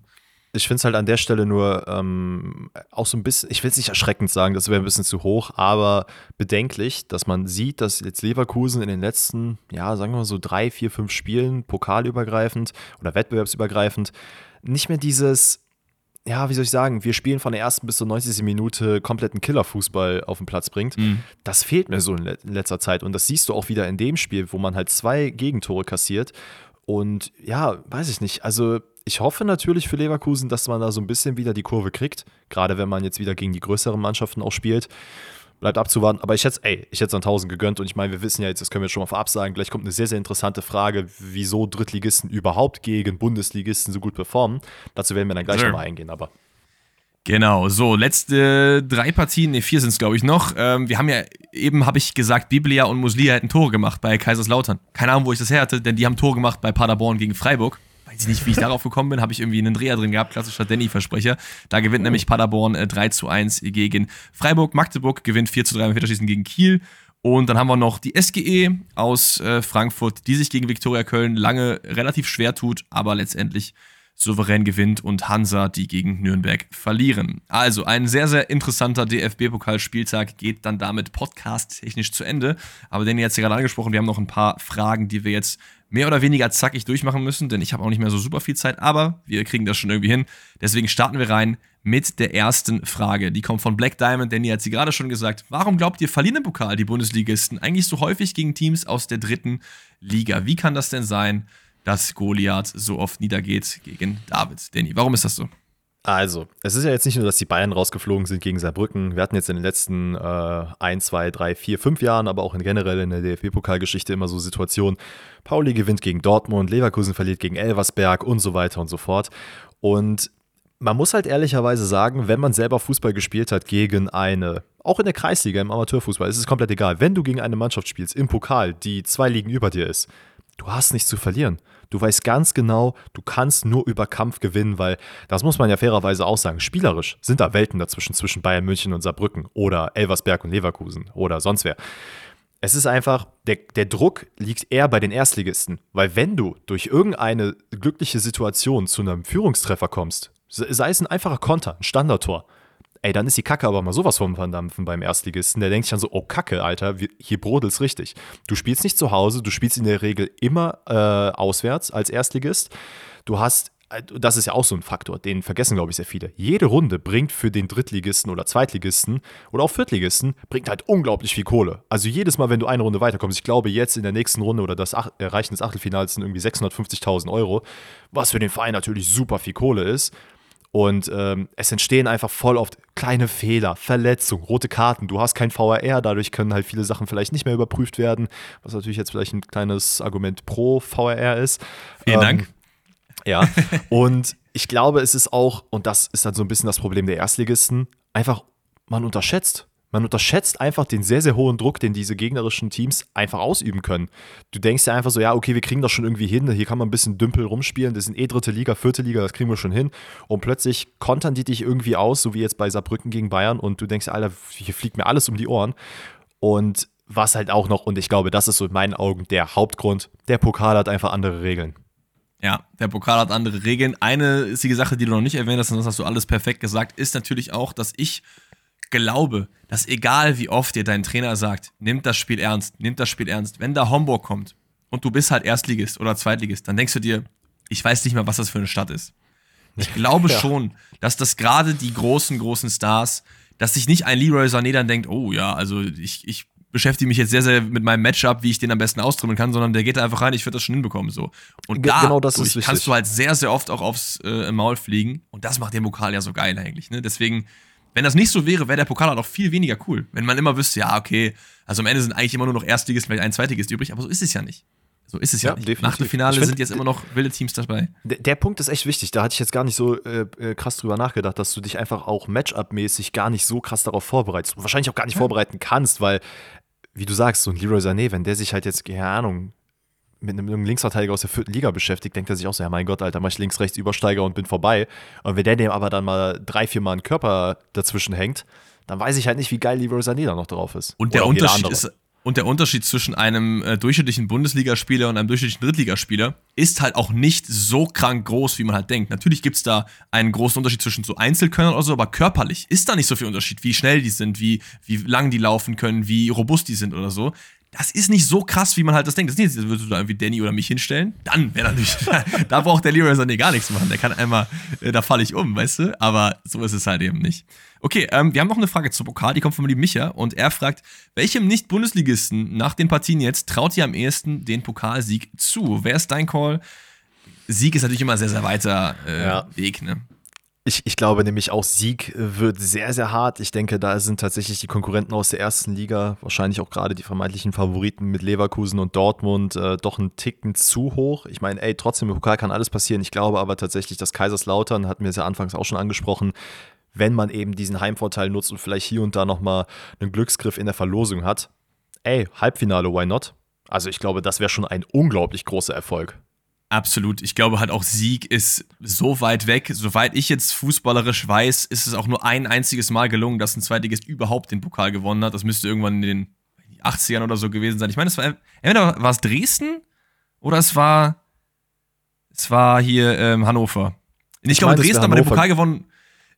Ich finde es halt an der Stelle nur ähm, auch so ein bisschen, ich will es nicht erschreckend sagen, das wäre ein bisschen zu hoch, aber bedenklich, dass man sieht, dass jetzt Leverkusen in den letzten, ja, sagen wir mal so drei, vier, fünf Spielen, pokalübergreifend oder wettbewerbsübergreifend, nicht mehr dieses ja, wie soll ich sagen, wir spielen von der ersten bis zur 90. Minute kompletten Killerfußball auf den Platz bringt. Mhm. Das fehlt mir so in, le in letzter Zeit. Und das siehst du auch wieder in dem Spiel, wo man halt zwei Gegentore kassiert. Und ja, weiß ich nicht. Also ich hoffe natürlich für Leverkusen, dass man da so ein bisschen wieder die Kurve kriegt. Gerade wenn man jetzt wieder gegen die größeren Mannschaften auch spielt bleibt abzuwarten. Aber ich hätte ey, ich hätte es an 1000 gegönnt und ich meine, wir wissen ja jetzt, das können wir schon mal vorab sagen, gleich kommt eine sehr, sehr interessante Frage, wieso Drittligisten überhaupt gegen Bundesligisten so gut performen. Dazu werden wir dann gleich nochmal eingehen, aber. Genau, so, letzte drei Partien, ne, vier sind es, glaube ich, noch. Ähm, wir haben ja, eben habe ich gesagt, Biblia und Muslia hätten Tore gemacht bei Kaiserslautern. Keine Ahnung, wo ich das her hatte, denn die haben Tore gemacht bei Paderborn gegen Freiburg weiß ich nicht, wie ich darauf gekommen bin, habe ich irgendwie einen Dreher drin gehabt, klassischer Danny-Versprecher. Da gewinnt oh. nämlich Paderborn äh, 3 zu 1 gegen Freiburg. Magdeburg gewinnt 4 zu 3 im Viertelschießen gegen Kiel. Und dann haben wir noch die SGE aus äh, Frankfurt, die sich gegen Viktoria Köln lange relativ schwer tut, aber letztendlich souverän gewinnt und Hansa, die gegen Nürnberg verlieren. Also ein sehr, sehr interessanter DFB-Pokalspieltag geht dann damit podcast-technisch zu Ende. Aber es ja gerade angesprochen, wir haben noch ein paar Fragen, die wir jetzt mehr oder weniger zackig durchmachen müssen, denn ich habe auch nicht mehr so super viel Zeit, aber wir kriegen das schon irgendwie hin. Deswegen starten wir rein mit der ersten Frage. Die kommt von Black Diamond, Danny hat sie gerade schon gesagt. Warum glaubt ihr, verlieren im Pokal die Bundesligisten eigentlich so häufig gegen Teams aus der dritten Liga? Wie kann das denn sein, dass Goliath so oft niedergeht gegen David? Danny, warum ist das so? Also, es ist ja jetzt nicht nur, dass die Bayern rausgeflogen sind gegen Saarbrücken. Wir hatten jetzt in den letzten äh, 1, 2, 3, 4, 5 Jahren, aber auch in generell in der DFB-Pokalgeschichte immer so Situationen. Pauli gewinnt gegen Dortmund, Leverkusen verliert gegen Elversberg und so weiter und so fort. Und man muss halt ehrlicherweise sagen, wenn man selber Fußball gespielt hat gegen eine, auch in der Kreisliga, im Amateurfußball, ist es komplett egal. Wenn du gegen eine Mannschaft spielst im Pokal, die zwei Ligen über dir ist, du hast nichts zu verlieren. Du weißt ganz genau, du kannst nur über Kampf gewinnen, weil, das muss man ja fairerweise auch sagen, spielerisch sind da Welten dazwischen, zwischen Bayern München und Saarbrücken oder Elversberg und Leverkusen oder sonst wer. Es ist einfach, der, der Druck liegt eher bei den Erstligisten, weil wenn du durch irgendeine glückliche Situation zu einem Führungstreffer kommst, sei es ein einfacher Konter, ein Standardtor, ey, dann ist die Kacke aber mal sowas vom Verdampfen beim Erstligisten. Der denkt sich dann so, oh Kacke, Alter, hier brodelt's richtig. Du spielst nicht zu Hause, du spielst in der Regel immer äh, auswärts als Erstligist. Du hast das ist ja auch so ein Faktor, den vergessen, glaube ich, sehr viele. Jede Runde bringt für den Drittligisten oder Zweitligisten oder auch Viertligisten, bringt halt unglaublich viel Kohle. Also jedes Mal, wenn du eine Runde weiterkommst, ich glaube jetzt in der nächsten Runde oder das Erreichen des Achtelfinals sind irgendwie 650.000 Euro, was für den Verein natürlich super viel Kohle ist. Und ähm, es entstehen einfach voll oft kleine Fehler, Verletzungen, rote Karten. Du hast kein VRR, dadurch können halt viele Sachen vielleicht nicht mehr überprüft werden, was natürlich jetzt vielleicht ein kleines Argument pro VRR ist. Vielen ähm, Dank. Ja, und ich glaube, es ist auch, und das ist dann so ein bisschen das Problem der Erstligisten, einfach, man unterschätzt. Man unterschätzt einfach den sehr, sehr hohen Druck, den diese gegnerischen Teams einfach ausüben können. Du denkst ja einfach so, ja, okay, wir kriegen das schon irgendwie hin, hier kann man ein bisschen Dümpel rumspielen, das sind eh dritte Liga, vierte Liga, das kriegen wir schon hin. Und plötzlich kontern die dich irgendwie aus, so wie jetzt bei Saarbrücken gegen Bayern, und du denkst, Alter, hier fliegt mir alles um die Ohren. Und was halt auch noch, und ich glaube, das ist so in meinen Augen der Hauptgrund, der Pokal hat einfach andere Regeln. Ja, der Pokal hat andere Regeln. Eine ist die Sache, die du noch nicht erwähnt hast, und das hast du alles perfekt gesagt, ist natürlich auch, dass ich glaube, dass egal wie oft dir dein Trainer sagt, nimmt das Spiel ernst, nimmt das Spiel ernst, wenn da Homburg kommt und du bist halt Erstligist oder Zweitligist, dann denkst du dir, ich weiß nicht mehr, was das für eine Stadt ist. Ich glaube ja. schon, dass das gerade die großen, großen Stars, dass sich nicht ein Leroy Sané dann denkt, oh ja, also ich, ich beschäftige mich jetzt sehr, sehr mit meinem Matchup, wie ich den am besten austrümmeln kann, sondern der geht da einfach rein, ich würde das schon hinbekommen. So. Und Ge da genau das ist kannst du halt sehr, sehr oft auch aufs äh, Maul fliegen. Und das macht den Pokal ja so geil eigentlich. Ne? Deswegen wenn das nicht so wäre, wäre der Pokal halt auch viel weniger cool. Wenn man immer wüsste, ja, okay, also am Ende sind eigentlich immer nur noch Erstligist, vielleicht ein Zweitligist übrig, aber so ist es ja nicht. So ist es ja, ja nicht. Definitiv. Nach dem Finale find, sind jetzt immer noch wilde Teams dabei. Der, der, Punkt ist echt wichtig. Da hatte ich jetzt gar nicht so äh, äh, krass drüber nachgedacht, dass du dich einfach auch Matchup-mäßig gar nicht so krass darauf vorbereitest. Und wahrscheinlich auch gar nicht ja. vorbereiten kannst, weil, wie du sagst, so ein Leroy Sané, wenn der sich halt jetzt, keine Ahnung, mit einem Linksverteidiger aus der vierten Liga beschäftigt, denkt er sich auch so, ja mein Gott, Alter, mach ich links, rechts Übersteiger und bin vorbei. Und wenn der dem aber dann mal drei, vier Mal einen Körper dazwischen hängt, dann weiß ich halt nicht, wie geil Leroy Sané da noch drauf ist. Und der Unterschied ist, und der Unterschied zwischen einem äh, durchschnittlichen Bundesligaspieler und einem durchschnittlichen Drittligaspieler ist halt auch nicht so krank groß, wie man halt denkt. Natürlich gibt es da einen großen Unterschied zwischen so Einzelkönnern oder so, aber körperlich ist da nicht so viel Unterschied, wie schnell die sind, wie, wie lang die laufen können, wie robust die sind oder so das ist nicht so krass, wie man halt das denkt. Das ist nicht, würdest du da irgendwie Danny oder mich hinstellen. Dann wäre natürlich, da braucht der Leroy Sané gar nichts machen. Der kann einmal, äh, da falle ich um, weißt du? Aber so ist es halt eben nicht. Okay, ähm, wir haben noch eine Frage zu Pokal, die kommt von lieben Micha und er fragt, welchem Nicht-Bundesligisten nach den Partien jetzt traut ihr am ehesten den Pokalsieg zu? Wer ist dein Call? Sieg ist natürlich immer sehr, sehr weiter äh, ja. Weg, ne? Ich, ich glaube nämlich auch Sieg wird sehr, sehr hart. Ich denke, da sind tatsächlich die Konkurrenten aus der ersten Liga, wahrscheinlich auch gerade die vermeintlichen Favoriten mit Leverkusen und Dortmund, äh, doch einen Ticken zu hoch. Ich meine, ey, trotzdem im Pokal kann alles passieren. Ich glaube aber tatsächlich, dass Kaiserslautern, hatten wir es ja anfangs auch schon angesprochen, wenn man eben diesen Heimvorteil nutzt und vielleicht hier und da nochmal einen Glücksgriff in der Verlosung hat, ey, Halbfinale, why not? Also ich glaube, das wäre schon ein unglaublich großer Erfolg. Absolut. Ich glaube halt auch Sieg ist so weit weg. Soweit ich jetzt fußballerisch weiß, ist es auch nur ein einziges Mal gelungen, dass ein Zweitligist überhaupt den Pokal gewonnen hat. Das müsste irgendwann in den 80ern oder so gewesen sein. Ich meine, es war entweder war es Dresden oder es war es war hier ähm, Hannover. Ich, ich glaube, Dresden hat mal den Pokal gewonnen.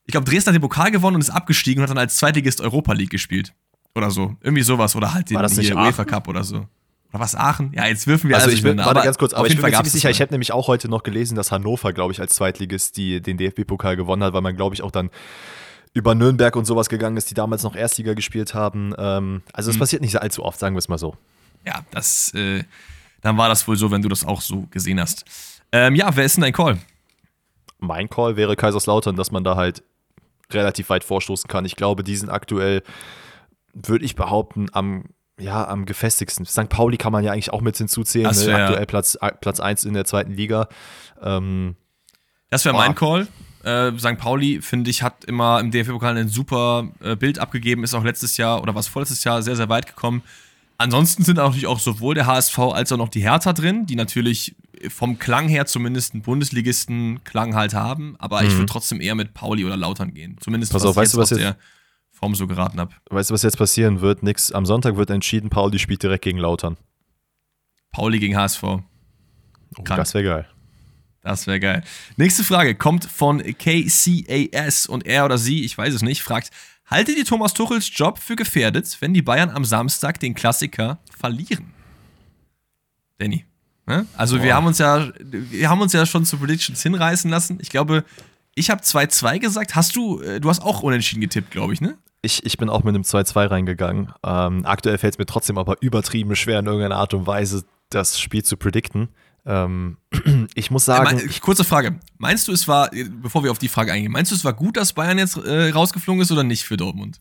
Ich glaube, Dresden hat den Pokal gewonnen und ist abgestiegen und hat dann als Zweitligist Europa League gespielt. Oder so. Irgendwie sowas. Oder halt den UEFA Cup oder so. Was Aachen? Ja, jetzt wirfen wir also ich bin, warte ganz kurz, aber ich bin mir sicher, ich hätte nämlich auch heute noch gelesen, dass Hannover, glaube ich, als Zweitligist die, den DFB-Pokal gewonnen hat, weil man, glaube ich, auch dann über Nürnberg und sowas gegangen ist, die damals noch Erstliga gespielt haben. Ähm, also es mhm. passiert nicht allzu oft, sagen wir es mal so. Ja, das, äh, dann war das wohl so, wenn du das auch so gesehen hast. Ähm, ja, wer ist denn dein Call? Mein Call wäre Kaiserslautern, dass man da halt relativ weit vorstoßen kann. Ich glaube, die sind aktuell, würde ich behaupten, am ja, am gefestigsten. St. Pauli kann man ja eigentlich auch mit hinzuzählen. Ne? Wär, Aktuell Platz, Platz 1 in der zweiten Liga. Ähm, das wäre mein Call. Äh, St. Pauli, finde ich, hat immer im DFB-Pokal ein super äh, Bild abgegeben, ist auch letztes Jahr oder was vorletztes Jahr sehr, sehr weit gekommen. Ansonsten sind natürlich auch sowohl der HSV als auch noch die Hertha drin, die natürlich vom Klang her zumindest einen Bundesligisten-Klang halt haben, aber mhm. ich würde trotzdem eher mit Pauli oder Lautern gehen. Zumindest Pass auf, weißt du, was jetzt, Form so geraten habe. Weißt du, was jetzt passieren wird? Nix. Am Sonntag wird entschieden, Pauli spielt direkt gegen Lautern. Pauli gegen HSV. Oh, das wäre geil. Das wäre geil. Nächste Frage kommt von KCAS und er oder sie, ich weiß es nicht, fragt, haltet ihr Thomas Tuchels Job für gefährdet, wenn die Bayern am Samstag den Klassiker verlieren? Danny. Ne? Also wir haben uns ja, wir haben uns ja schon zu Predictions hinreißen lassen. Ich glaube, ich habe 2-2 gesagt. Hast du, äh, du hast auch unentschieden getippt, glaube ich, ne? Ich, ich bin auch mit einem 2-2 reingegangen. Ähm, aktuell fällt es mir trotzdem aber übertrieben schwer, in irgendeiner Art und Weise das Spiel zu predikten. Ähm, ich muss sagen. Äh, kurze Frage. Meinst du, es war, bevor wir auf die Frage eingehen, meinst du, es war gut, dass Bayern jetzt äh, rausgeflogen ist oder nicht für Dortmund?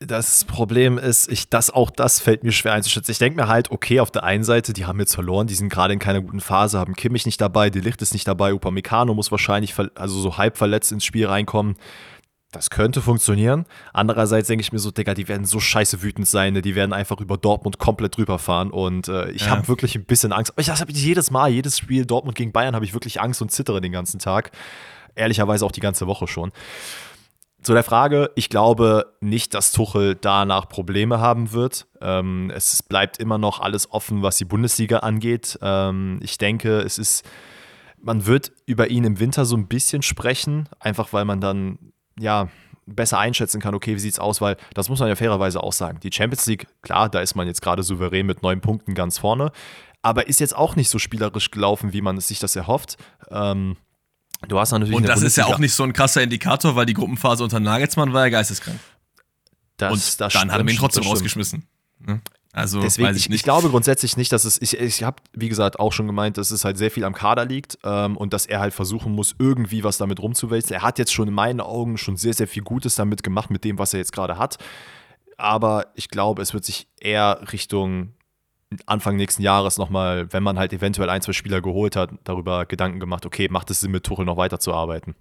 Das Problem ist, ich, das, auch das fällt mir schwer einzuschätzen. Ich denke mir halt, okay, auf der einen Seite, die haben jetzt verloren, die sind gerade in keiner guten Phase, haben Kimmich nicht dabei, die Licht ist nicht dabei, Upamecano muss wahrscheinlich also so halb verletzt ins Spiel reinkommen. Das könnte funktionieren. Andererseits denke ich mir so, Digga, die werden so scheiße wütend sein, ne? die werden einfach über Dortmund komplett drüber fahren und äh, ich ja. habe wirklich ein bisschen Angst. Ich habe jedes Mal, jedes Spiel Dortmund gegen Bayern habe ich wirklich Angst und zittere den ganzen Tag. Ehrlicherweise auch die ganze Woche schon. Zu der Frage, ich glaube nicht, dass Tuchel danach Probleme haben wird. Ähm, es bleibt immer noch alles offen, was die Bundesliga angeht. Ähm, ich denke, es ist, man wird über ihn im Winter so ein bisschen sprechen, einfach weil man dann, ja, besser einschätzen kann, okay, wie sieht es aus, weil das muss man ja fairerweise auch sagen. Die Champions League, klar, da ist man jetzt gerade souverän mit neun Punkten ganz vorne, aber ist jetzt auch nicht so spielerisch gelaufen, wie man sich das erhofft. Ähm, Du hast natürlich Und das ist ja auch nicht so ein krasser Indikator, weil die Gruppenphase unter Nagelsmann war ja geisteskrank. Das, und das dann hat er ihn trotzdem rausgeschmissen. Ne? Also, Deswegen, ich, ich, ich, glaube grundsätzlich nicht, dass es, ich, ich habe, wie gesagt, auch schon gemeint, dass es halt sehr viel am Kader liegt ähm, und dass er halt versuchen muss, irgendwie was damit rumzuwälzen. Er hat jetzt schon in meinen Augen schon sehr, sehr viel Gutes damit gemacht, mit dem, was er jetzt gerade hat. Aber ich glaube, es wird sich eher Richtung Anfang nächsten Jahres nochmal, wenn man halt eventuell ein, zwei Spieler geholt hat, darüber Gedanken gemacht, okay, macht es Sinn, mit Tuchel noch weiterzuarbeiten?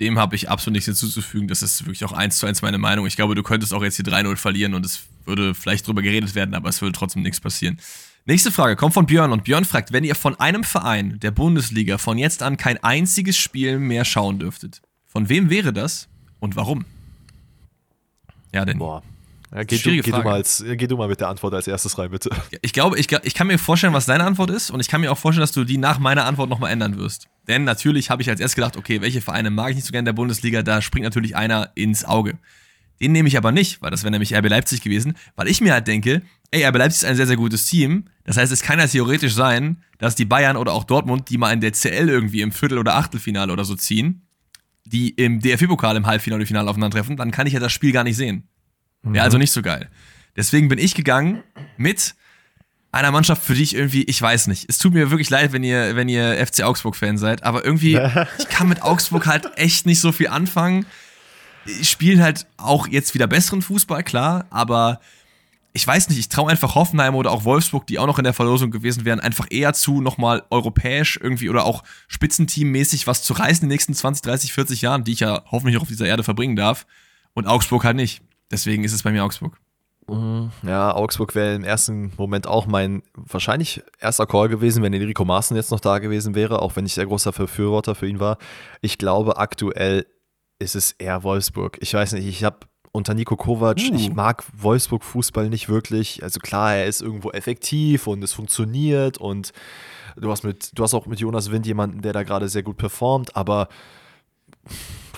Dem habe ich absolut nichts hinzuzufügen. Das ist wirklich auch eins zu eins meine Meinung. Ich glaube, du könntest auch jetzt hier 3-0 verlieren und es würde vielleicht drüber geredet werden, aber es würde trotzdem nichts passieren. Nächste Frage kommt von Björn und Björn fragt, wenn ihr von einem Verein der Bundesliga von jetzt an kein einziges Spiel mehr schauen dürftet, von wem wäre das und warum? Ja, denn. Boah. Ja, geh, du, geh, du mal als, geh du mal mit der Antwort als erstes rein, bitte. Ich glaube, ich, ich kann mir vorstellen, was deine Antwort ist und ich kann mir auch vorstellen, dass du die nach meiner Antwort nochmal ändern wirst. Denn natürlich habe ich als erstes gedacht, okay, welche Vereine mag ich nicht so gerne in der Bundesliga? Da springt natürlich einer ins Auge. Den nehme ich aber nicht, weil das wäre nämlich RB Leipzig gewesen, weil ich mir halt denke, ey, RB Leipzig ist ein sehr, sehr gutes Team. Das heißt, es kann ja theoretisch sein, dass die Bayern oder auch Dortmund, die mal in der CL irgendwie im Viertel- oder Achtelfinale oder so ziehen, die im DFB-Pokal im Halbfinale oder Finale aufeinandertreffen, dann kann ich ja das Spiel gar nicht sehen. Mhm. Ja, also nicht so geil. Deswegen bin ich gegangen mit einer Mannschaft, für die ich irgendwie, ich weiß nicht. Es tut mir wirklich leid, wenn ihr, wenn ihr FC Augsburg-Fan seid, aber irgendwie, ich kann mit Augsburg halt echt nicht so viel anfangen. Spielen halt auch jetzt wieder besseren Fußball, klar, aber ich weiß nicht, ich traue einfach Hoffenheim oder auch Wolfsburg, die auch noch in der Verlosung gewesen wären, einfach eher zu, nochmal europäisch irgendwie oder auch Spitzenteammäßig was zu reißen in den nächsten 20, 30, 40 Jahren, die ich ja hoffentlich auch auf dieser Erde verbringen darf. Und Augsburg halt nicht. Deswegen ist es bei mir Augsburg. Mhm. Ja, Augsburg wäre im ersten Moment auch mein wahrscheinlich erster Call gewesen, wenn Enrico Maaßen jetzt noch da gewesen wäre, auch wenn ich sehr großer Befürworter für ihn war. Ich glaube, aktuell ist es eher Wolfsburg. Ich weiß nicht, ich habe unter Nico Kovac, uh. ich mag Wolfsburg Fußball nicht wirklich. Also klar, er ist irgendwo effektiv und es funktioniert und du hast mit, du hast auch mit Jonas Wind jemanden, der da gerade sehr gut performt, aber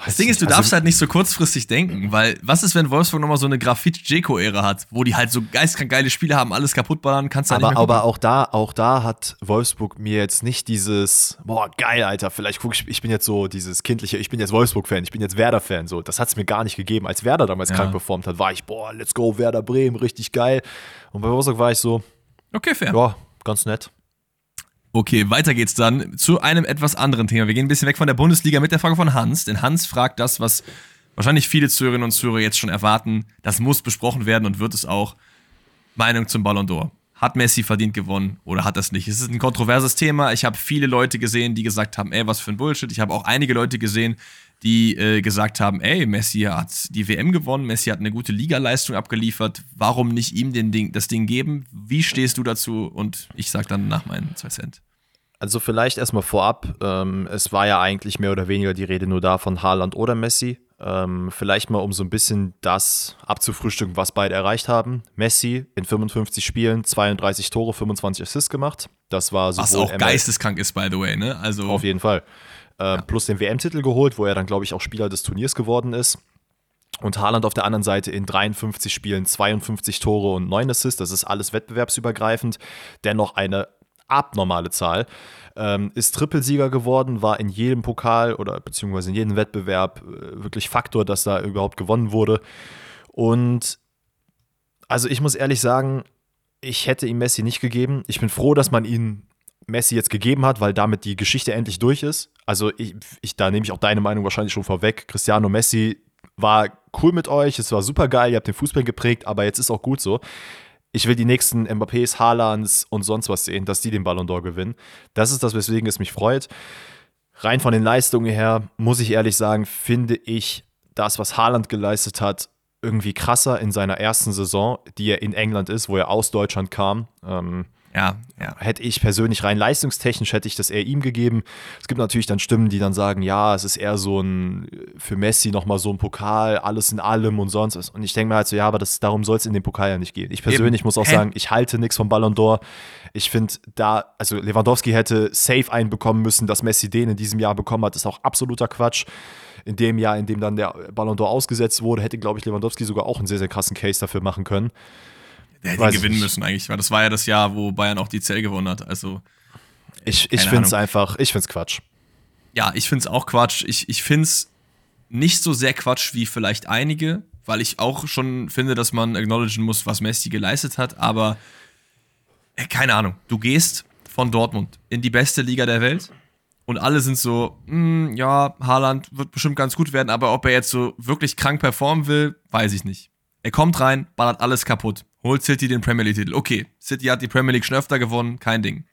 das Ding ist, du also, darfst halt nicht so kurzfristig denken, weil was ist, wenn Wolfsburg nochmal so eine Grafit-Jeko-Ära hat, wo die halt so geistkrank geile Spiele haben, alles kaputt ballern, kannst du halt aber, aber auch da, auch da hat Wolfsburg mir jetzt nicht dieses, boah, geil, Alter, vielleicht guck ich, ich bin jetzt so dieses kindliche, ich bin jetzt Wolfsburg-Fan, ich bin jetzt Werder-Fan, so, das hat es mir gar nicht gegeben. Als Werder damals ja. krank performt hat, war ich, boah, let's go, Werder Bremen, richtig geil. Und bei Wolfsburg war ich so, okay, fair. Ja, ganz nett. Okay, weiter geht's dann zu einem etwas anderen Thema. Wir gehen ein bisschen weg von der Bundesliga mit der Frage von Hans, denn Hans fragt das, was wahrscheinlich viele Zuhörerinnen und Zuhörer jetzt schon erwarten. Das muss besprochen werden und wird es auch. Meinung zum Ballon d'Or. Hat Messi verdient gewonnen oder hat das nicht? Es ist ein kontroverses Thema. Ich habe viele Leute gesehen, die gesagt haben, ey, was für ein Bullshit. Ich habe auch einige Leute gesehen, die äh, gesagt haben, ey, Messi hat die WM gewonnen, Messi hat eine gute Ligaleistung abgeliefert, warum nicht ihm den Ding, das Ding geben? Wie stehst du dazu? Und ich sage dann nach meinen zwei Cent. Also vielleicht erstmal vorab, ähm, es war ja eigentlich mehr oder weniger die Rede nur da von Haaland oder Messi. Ähm, vielleicht mal, um so ein bisschen das abzufrühstücken, was beide erreicht haben. Messi in 55 Spielen 32 Tore, 25 Assists gemacht. Das war so. Was auch geisteskrank ist, by the way, ne? Also auf jeden Fall. Äh, ja. Plus den WM-Titel geholt, wo er dann, glaube ich, auch Spieler des Turniers geworden ist. Und Haaland auf der anderen Seite in 53 Spielen 52 Tore und 9 Assists. Das ist alles wettbewerbsübergreifend. Dennoch eine abnormale Zahl. Ähm, ist Trippelsieger geworden, war in jedem Pokal oder beziehungsweise in jedem Wettbewerb äh, wirklich Faktor, dass da überhaupt gewonnen wurde. Und also ich muss ehrlich sagen, ich hätte ihm Messi nicht gegeben. Ich bin froh, dass man ihn Messi jetzt gegeben hat, weil damit die Geschichte endlich durch ist. Also ich, ich da nehme ich auch deine Meinung wahrscheinlich schon vorweg. Cristiano Messi war cool mit euch, es war super geil, ihr habt den Fußball geprägt, aber jetzt ist auch gut so. Ich will die nächsten Mbappés, Haalands und sonst was sehen, dass die den Ballon d'Or gewinnen. Das ist das, weswegen es mich freut. Rein von den Leistungen her, muss ich ehrlich sagen, finde ich das, was Haaland geleistet hat, irgendwie krasser in seiner ersten Saison, die er in England ist, wo er aus Deutschland kam. Ähm, ja, ja. Hätte ich persönlich rein leistungstechnisch, hätte ich das eher ihm gegeben. Es gibt natürlich dann Stimmen, die dann sagen, ja, es ist eher so ein, für Messi nochmal so ein Pokal, alles in allem und sonst was. Und ich denke mir halt so, ja, aber das, darum soll es in dem Pokal ja nicht gehen. Ich persönlich Eben. muss auch Hä? sagen, ich halte nichts vom Ballon d'Or. Ich finde da, also Lewandowski hätte safe einbekommen müssen, dass Messi den in diesem Jahr bekommen hat, ist auch absoluter Quatsch. In dem Jahr, in dem dann der Ballon d'Or ausgesetzt wurde, hätte, glaube ich, Lewandowski sogar auch einen sehr, sehr krassen Case dafür machen können. Der hätte gewinnen müssen eigentlich, weil das war ja das Jahr, wo Bayern auch die Zell gewonnen hat. Also ich, ich finde es einfach, ich finde es Quatsch. Ja, ich finde es auch Quatsch. Ich, ich finde es nicht so sehr Quatsch wie vielleicht einige, weil ich auch schon finde, dass man acknowledgen muss, was Messi geleistet hat. Aber äh, keine Ahnung, du gehst von Dortmund in die beste Liga der Welt und alle sind so, hm, ja, Haaland wird bestimmt ganz gut werden, aber ob er jetzt so wirklich krank performen will, weiß ich nicht. Er kommt rein, ballert alles kaputt holt City den Premier League-Titel. Okay, City hat die Premier League schon öfter gewonnen, kein Ding.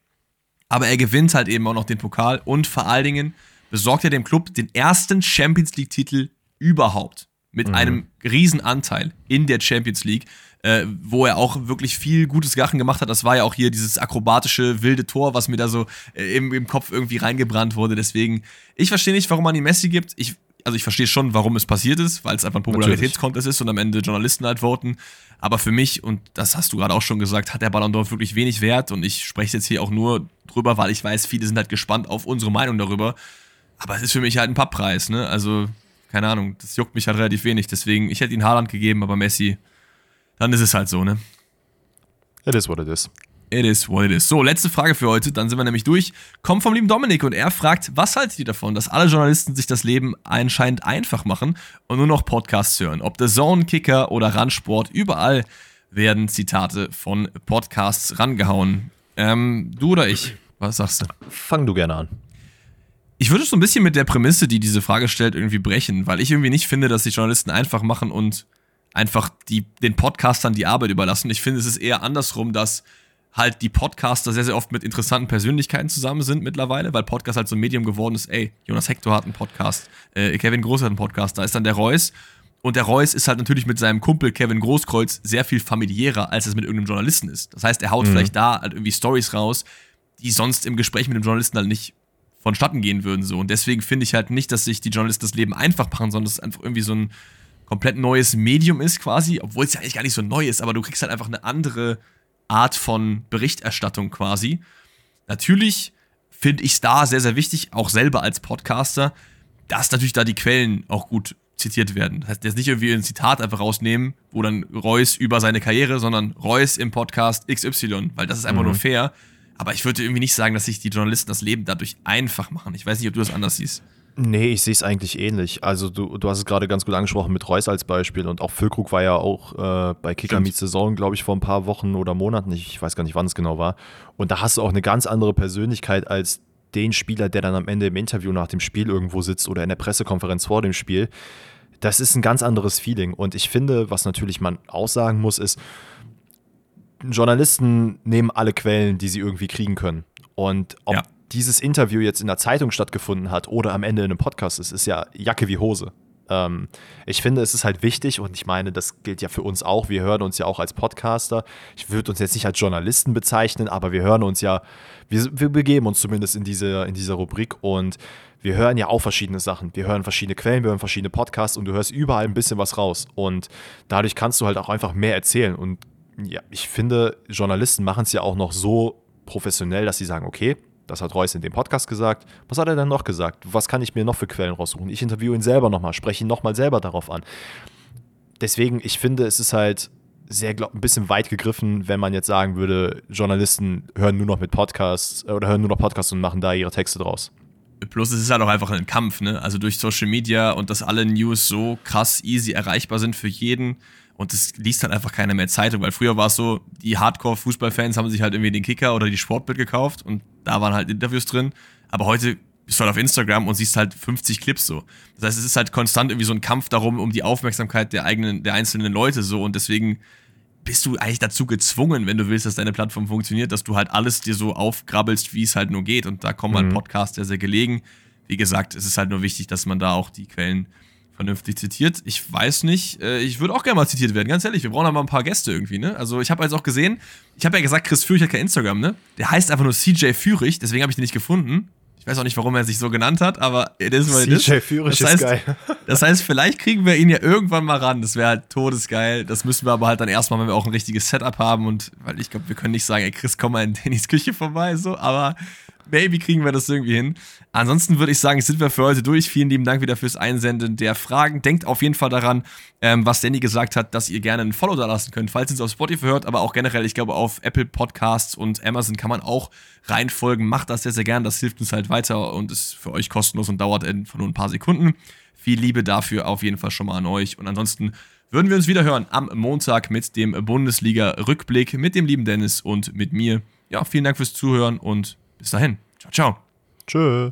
Aber er gewinnt halt eben auch noch den Pokal und vor allen Dingen besorgt er dem Club den ersten Champions League-Titel überhaupt. Mit mhm. einem riesen Anteil in der Champions League, äh, wo er auch wirklich viel gutes Sachen gemacht hat. Das war ja auch hier dieses akrobatische, wilde Tor, was mir da so äh, im, im Kopf irgendwie reingebrannt wurde. Deswegen, ich verstehe nicht, warum man ihm Messi gibt. Ich, also ich verstehe schon, warum es passiert ist, weil es einfach ein Popularitätskontest ist und am Ende Journalisten halt voten. Aber für mich, und das hast du gerade auch schon gesagt, hat der Ballon d'Or wirklich wenig Wert. Und ich spreche jetzt hier auch nur drüber, weil ich weiß, viele sind halt gespannt auf unsere Meinung darüber. Aber es ist für mich halt ein Papppreis, ne? Also, keine Ahnung, das juckt mich halt relativ wenig. Deswegen, ich hätte ihn Haaland gegeben, aber Messi, dann ist es halt so, ne? It is what it is. It is what it is. So, letzte Frage für heute, dann sind wir nämlich durch. Kommt vom lieben Dominik und er fragt, was haltet ihr davon, dass alle Journalisten sich das Leben anscheinend einfach machen und nur noch Podcasts hören? Ob The Zone, Kicker oder Randsport, überall werden Zitate von Podcasts rangehauen. Ähm, du oder ich? Was sagst du? Fang du gerne an. Ich würde so ein bisschen mit der Prämisse, die diese Frage stellt, irgendwie brechen, weil ich irgendwie nicht finde, dass die Journalisten einfach machen und einfach die, den Podcastern die Arbeit überlassen. Ich finde, es ist eher andersrum, dass halt die Podcaster sehr, sehr oft mit interessanten Persönlichkeiten zusammen sind mittlerweile, weil Podcast halt so ein Medium geworden ist, ey, Jonas Hector hat einen Podcast, äh, Kevin Groß hat einen Podcast, da ist dann der Reus. Und der Reus ist halt natürlich mit seinem Kumpel Kevin Großkreuz sehr viel familiärer, als es mit irgendeinem Journalisten ist. Das heißt, er haut mhm. vielleicht da halt irgendwie Stories raus, die sonst im Gespräch mit dem Journalisten halt nicht vonstatten gehen würden. So. Und deswegen finde ich halt nicht, dass sich die Journalisten das Leben einfach machen, sondern dass es einfach irgendwie so ein komplett neues Medium ist quasi, obwohl es ja eigentlich gar nicht so neu ist, aber du kriegst halt einfach eine andere Art von Berichterstattung quasi. Natürlich finde ich es da sehr, sehr wichtig, auch selber als Podcaster, dass natürlich da die Quellen auch gut zitiert werden. Das heißt, jetzt nicht irgendwie ein Zitat einfach rausnehmen, wo dann Reus über seine Karriere, sondern Reus im Podcast XY, weil das ist einfach mhm. nur fair. Aber ich würde irgendwie nicht sagen, dass sich die Journalisten das Leben dadurch einfach machen. Ich weiß nicht, ob du das anders siehst. Nee, ich sehe es eigentlich ähnlich. Also du, du hast es gerade ganz gut angesprochen mit Reus als Beispiel und auch Füllkrug war ja auch äh, bei Kicker Meets Saison, glaube ich, vor ein paar Wochen oder Monaten, ich weiß gar nicht, wann es genau war. Und da hast du auch eine ganz andere Persönlichkeit als den Spieler, der dann am Ende im Interview nach dem Spiel irgendwo sitzt oder in der Pressekonferenz vor dem Spiel. Das ist ein ganz anderes Feeling. Und ich finde, was natürlich man aussagen muss, ist, Journalisten nehmen alle Quellen, die sie irgendwie kriegen können. Und ob ja dieses Interview jetzt in der Zeitung stattgefunden hat oder am Ende in einem Podcast ist, ist ja Jacke wie Hose. Ähm, ich finde, es ist halt wichtig und ich meine, das gilt ja für uns auch. Wir hören uns ja auch als Podcaster. Ich würde uns jetzt nicht als Journalisten bezeichnen, aber wir hören uns ja, wir, wir begeben uns zumindest in diese, in dieser Rubrik und wir hören ja auch verschiedene Sachen. Wir hören verschiedene Quellen, wir hören verschiedene Podcasts und du hörst überall ein bisschen was raus. Und dadurch kannst du halt auch einfach mehr erzählen. Und ja, ich finde, Journalisten machen es ja auch noch so professionell, dass sie sagen, okay, das hat Reus in dem Podcast gesagt. Was hat er denn noch gesagt? Was kann ich mir noch für Quellen raussuchen? Ich interviewe ihn selber nochmal, spreche ihn nochmal selber darauf an. Deswegen, ich finde, es ist halt sehr, glaub, ein bisschen weit gegriffen, wenn man jetzt sagen würde, Journalisten hören nur noch mit Podcasts äh, oder hören nur noch Podcasts und machen da ihre Texte draus. Plus es ist halt auch einfach ein Kampf, ne? Also durch Social Media und dass alle News so krass easy erreichbar sind für jeden und es liest halt einfach keiner mehr Zeitung, weil früher war es so, die Hardcore-Fußballfans haben sich halt irgendwie den Kicker oder die Sportbild gekauft und da waren halt Interviews drin. Aber heute bist du halt auf Instagram und siehst halt 50 Clips so. Das heißt, es ist halt konstant irgendwie so ein Kampf darum, um die Aufmerksamkeit der eigenen, der einzelnen Leute so und deswegen bist du eigentlich dazu gezwungen, wenn du willst, dass deine Plattform funktioniert, dass du halt alles dir so aufgrabbelst, wie es halt nur geht. Und da kommen halt mhm. halt Podcasts sehr, sehr gelegen. Wie gesagt, es ist halt nur wichtig, dass man da auch die Quellen vernünftig zitiert. Ich weiß nicht, äh, ich würde auch gerne mal zitiert werden, ganz ehrlich. Wir brauchen aber ein paar Gäste irgendwie, ne? Also ich habe jetzt auch gesehen, ich habe ja gesagt, Chris Führig hat kein Instagram, ne? Der heißt einfach nur CJ Führig, deswegen habe ich den nicht gefunden. Ich weiß auch nicht, warum er sich so genannt hat, aber it is what it CJ Führig das heißt, ist geil. Das heißt, vielleicht kriegen wir ihn ja irgendwann mal ran. Das wäre halt todesgeil. Das müssen wir aber halt dann erstmal, wenn wir auch ein richtiges Setup haben und weil ich glaube, wir können nicht sagen, ey Chris, komm mal in Dannys Küche vorbei, so, aber maybe kriegen wir das irgendwie hin. Ansonsten würde ich sagen, sind wir für heute durch. Vielen lieben Dank wieder fürs Einsenden der Fragen. Denkt auf jeden Fall daran, ähm, was Danny gesagt hat, dass ihr gerne ein Follow da lassen könnt, falls ihr es auf Spotify hört, aber auch generell, ich glaube, auf Apple Podcasts und Amazon kann man auch reinfolgen. Macht das sehr, sehr gern. Das hilft uns halt weiter und ist für euch kostenlos und dauert nur ein paar Sekunden. Viel Liebe dafür auf jeden Fall schon mal an euch. Und ansonsten würden wir uns wieder hören am Montag mit dem Bundesliga-Rückblick mit dem lieben Dennis und mit mir. Ja, vielen Dank fürs Zuhören und bis dahin. Ciao, ciao. Tschö.